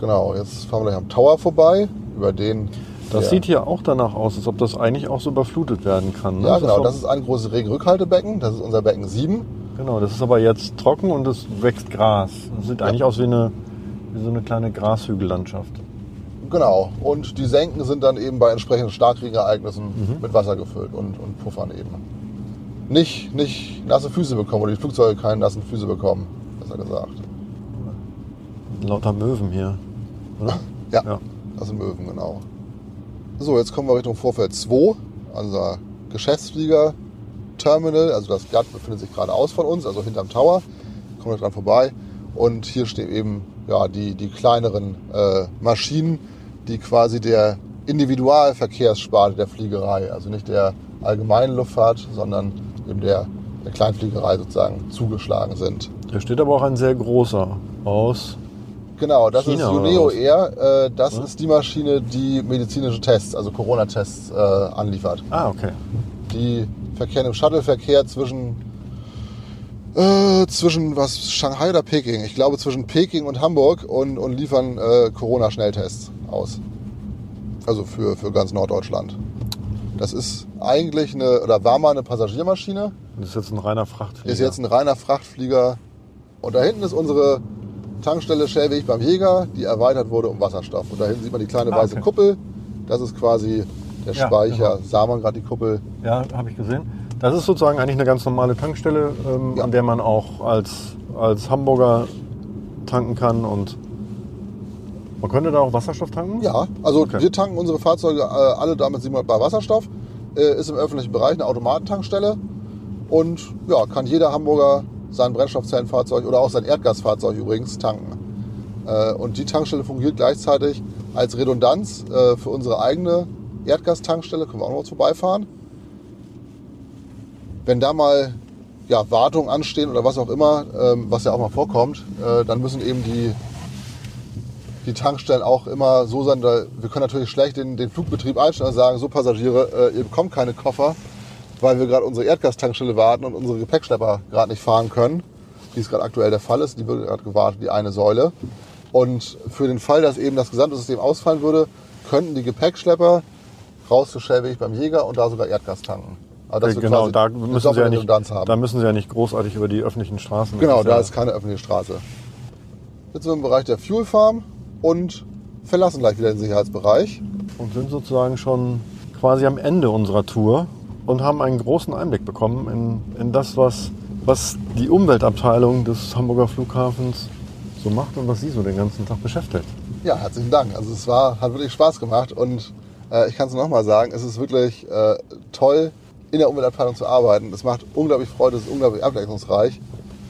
C: Genau, jetzt fahren wir gleich am Tower vorbei, über den...
B: Das sieht hier auch danach aus, als ob das eigentlich auch so überflutet werden kann. ne?
C: Ja, genau, das ist ein großes Regenrückhaltebecken, das ist unser Becken 7.
B: Genau, das ist aber jetzt trocken und es wächst Gras. Das sieht eigentlich aus wie, eine, wie so eine kleine Grashügellandschaft.
C: Genau. Und die Senken sind dann eben bei entsprechenden Starkregenereignissen mit Wasser gefüllt und, und puffern eben. Nicht, nicht nasse Füße bekommen oder die Flugzeuge keine nassen Füße bekommen, besser gesagt.
B: Lauter Möwen hier. Oder?
C: Ja,
B: Ja.
C: das sind Möwen, genau. So, jetzt kommen wir Richtung Vorfeld 2, unser Geschäftsflieger-Terminal. Also das GATT befindet sich geradeaus von uns, also hinterm Tower. Kommen wir dran vorbei. Und hier stehen eben ja, die, die kleineren äh, Maschinen, die quasi der Individualverkehrssparte der Fliegerei, also nicht der allgemeinen Luftfahrt, sondern eben der, der Kleinfliegerei sozusagen zugeschlagen sind.
B: Da steht aber auch ein sehr großer aus.
C: Genau, das
B: China
C: ist
B: oder
C: Uneo
B: was?
C: Air. Äh, das
B: Ja.
C: ist die Maschine, die medizinische Tests, also Corona-Tests äh, anliefert.
B: Ah, okay.
C: Die verkehren im Shuttle-Verkehr zwischen, äh, zwischen was, Shanghai oder Peking? Ich glaube zwischen Peking und Hamburg und, und liefern äh, Corona-Schnelltests aus. Also für, für ganz Norddeutschland. Das ist eigentlich eine, oder war mal eine Passagiermaschine,
B: Das ist jetzt ein reiner Frachtflieger.
C: ist jetzt ein reiner Frachtflieger. Und da hinten ist unsere Tankstelle Schellweg beim Jäger, die erweitert wurde um Wasserstoff. Und da hinten sieht man die kleine
B: Ah,
C: weiße
B: okay.
C: Kuppel. Das ist quasi der
B: Ja,
C: Speicher.
B: genau.
C: Sah man gerade die Kuppel?
B: Ja, habe ich gesehen. Das ist sozusagen eigentlich eine ganz normale Tankstelle, ähm,
C: Ja.
B: an der man auch als, als Hamburger tanken kann und man könnte da auch Wasserstoff tanken?
C: Ja, also
B: Okay.
C: wir tanken unsere Fahrzeuge äh, alle damit 700 Bar Wasserstoff. Äh, ist im öffentlichen Bereich eine Automatentankstelle. Und ja, kann jeder Hamburger sein Brennstoffzellenfahrzeug oder auch sein Erdgasfahrzeug übrigens tanken. Äh, und die Tankstelle fungiert gleichzeitig als Redundanz äh, für unsere eigene Erdgastankstelle. Können wir auch noch vorbeifahren. Wenn da mal ja, Wartungen anstehen oder was auch immer, ähm, was ja auch mal vorkommt, äh, dann müssen eben die die Tankstellen auch immer so sein, da, wir können natürlich schlecht den, den Flugbetrieb einstellen und sagen, so Passagiere, äh, ihr bekommt keine Koffer, weil wir gerade unsere Erdgastankstelle warten und unsere Gepäckschlepper gerade nicht fahren können, wie es gerade aktuell der Fall ist. Die wird gerade gewartet, die eine Säule. Und für den Fall, dass eben das gesamte System ausfallen würde, könnten die Gepäckschlepper raus zu Schellweg beim Jäger und da sogar Erdgas tanken. Also dass wir
B: genau, da müssen, sie ja nicht,
C: haben.
B: da müssen sie ja nicht großartig über die öffentlichen Straßen. Das
C: Genau, da ist keine öffentliche Straße. Jetzt sind wir im Bereich der Fuel Farm und verlassen gleich wieder den Sicherheitsbereich.
B: Und sind sozusagen schon quasi am Ende unserer Tour und haben einen großen Einblick bekommen in, in das, was, was die Umweltabteilung des Hamburger Flughafens so macht und was sie so den ganzen Tag beschäftigt.
C: Ja, herzlichen Dank. Also es war, hat wirklich Spaß gemacht und äh, ich kann es nochmal sagen, es ist wirklich äh, toll, in der Umweltabteilung zu arbeiten. Es macht unglaublich Freude, es ist unglaublich abwechslungsreich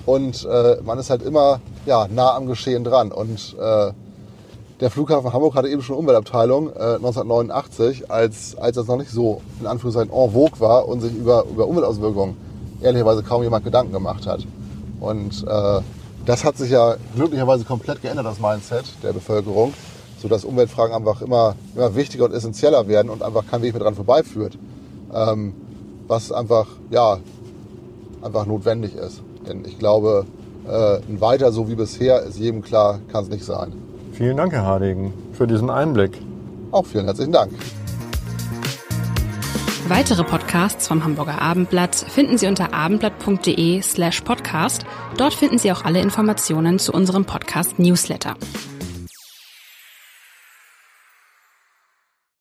C: und äh, man ist halt immer ja, nah am Geschehen dran. Und äh, der Flughafen Hamburg hatte eben schon eine Umweltabteilung äh, 1989, als, als das noch nicht so in Anführungszeichen en vogue war und sich über, über Umweltauswirkungen ehrlicherweise kaum jemand Gedanken gemacht hat. Und äh, das hat sich ja glücklicherweise komplett geändert, das Mindset der Bevölkerung, sodass Umweltfragen einfach immer, immer wichtiger und essentieller werden und einfach kein Weg mehr dran vorbeiführt. Ähm, was einfach, ja, einfach notwendig ist. Denn ich glaube, äh, ein Weiter so wie bisher ist jedem klar, kann es nicht sein.
B: Vielen Dank, Herr Hardegen, für diesen Einblick.
C: Auch vielen herzlichen Dank.
A: Weitere Podcasts vom Hamburger Abendblatt finden Sie unter abendblatt.de slash podcast. Dort finden Sie auch alle Informationen zu unserem Podcast Newsletter.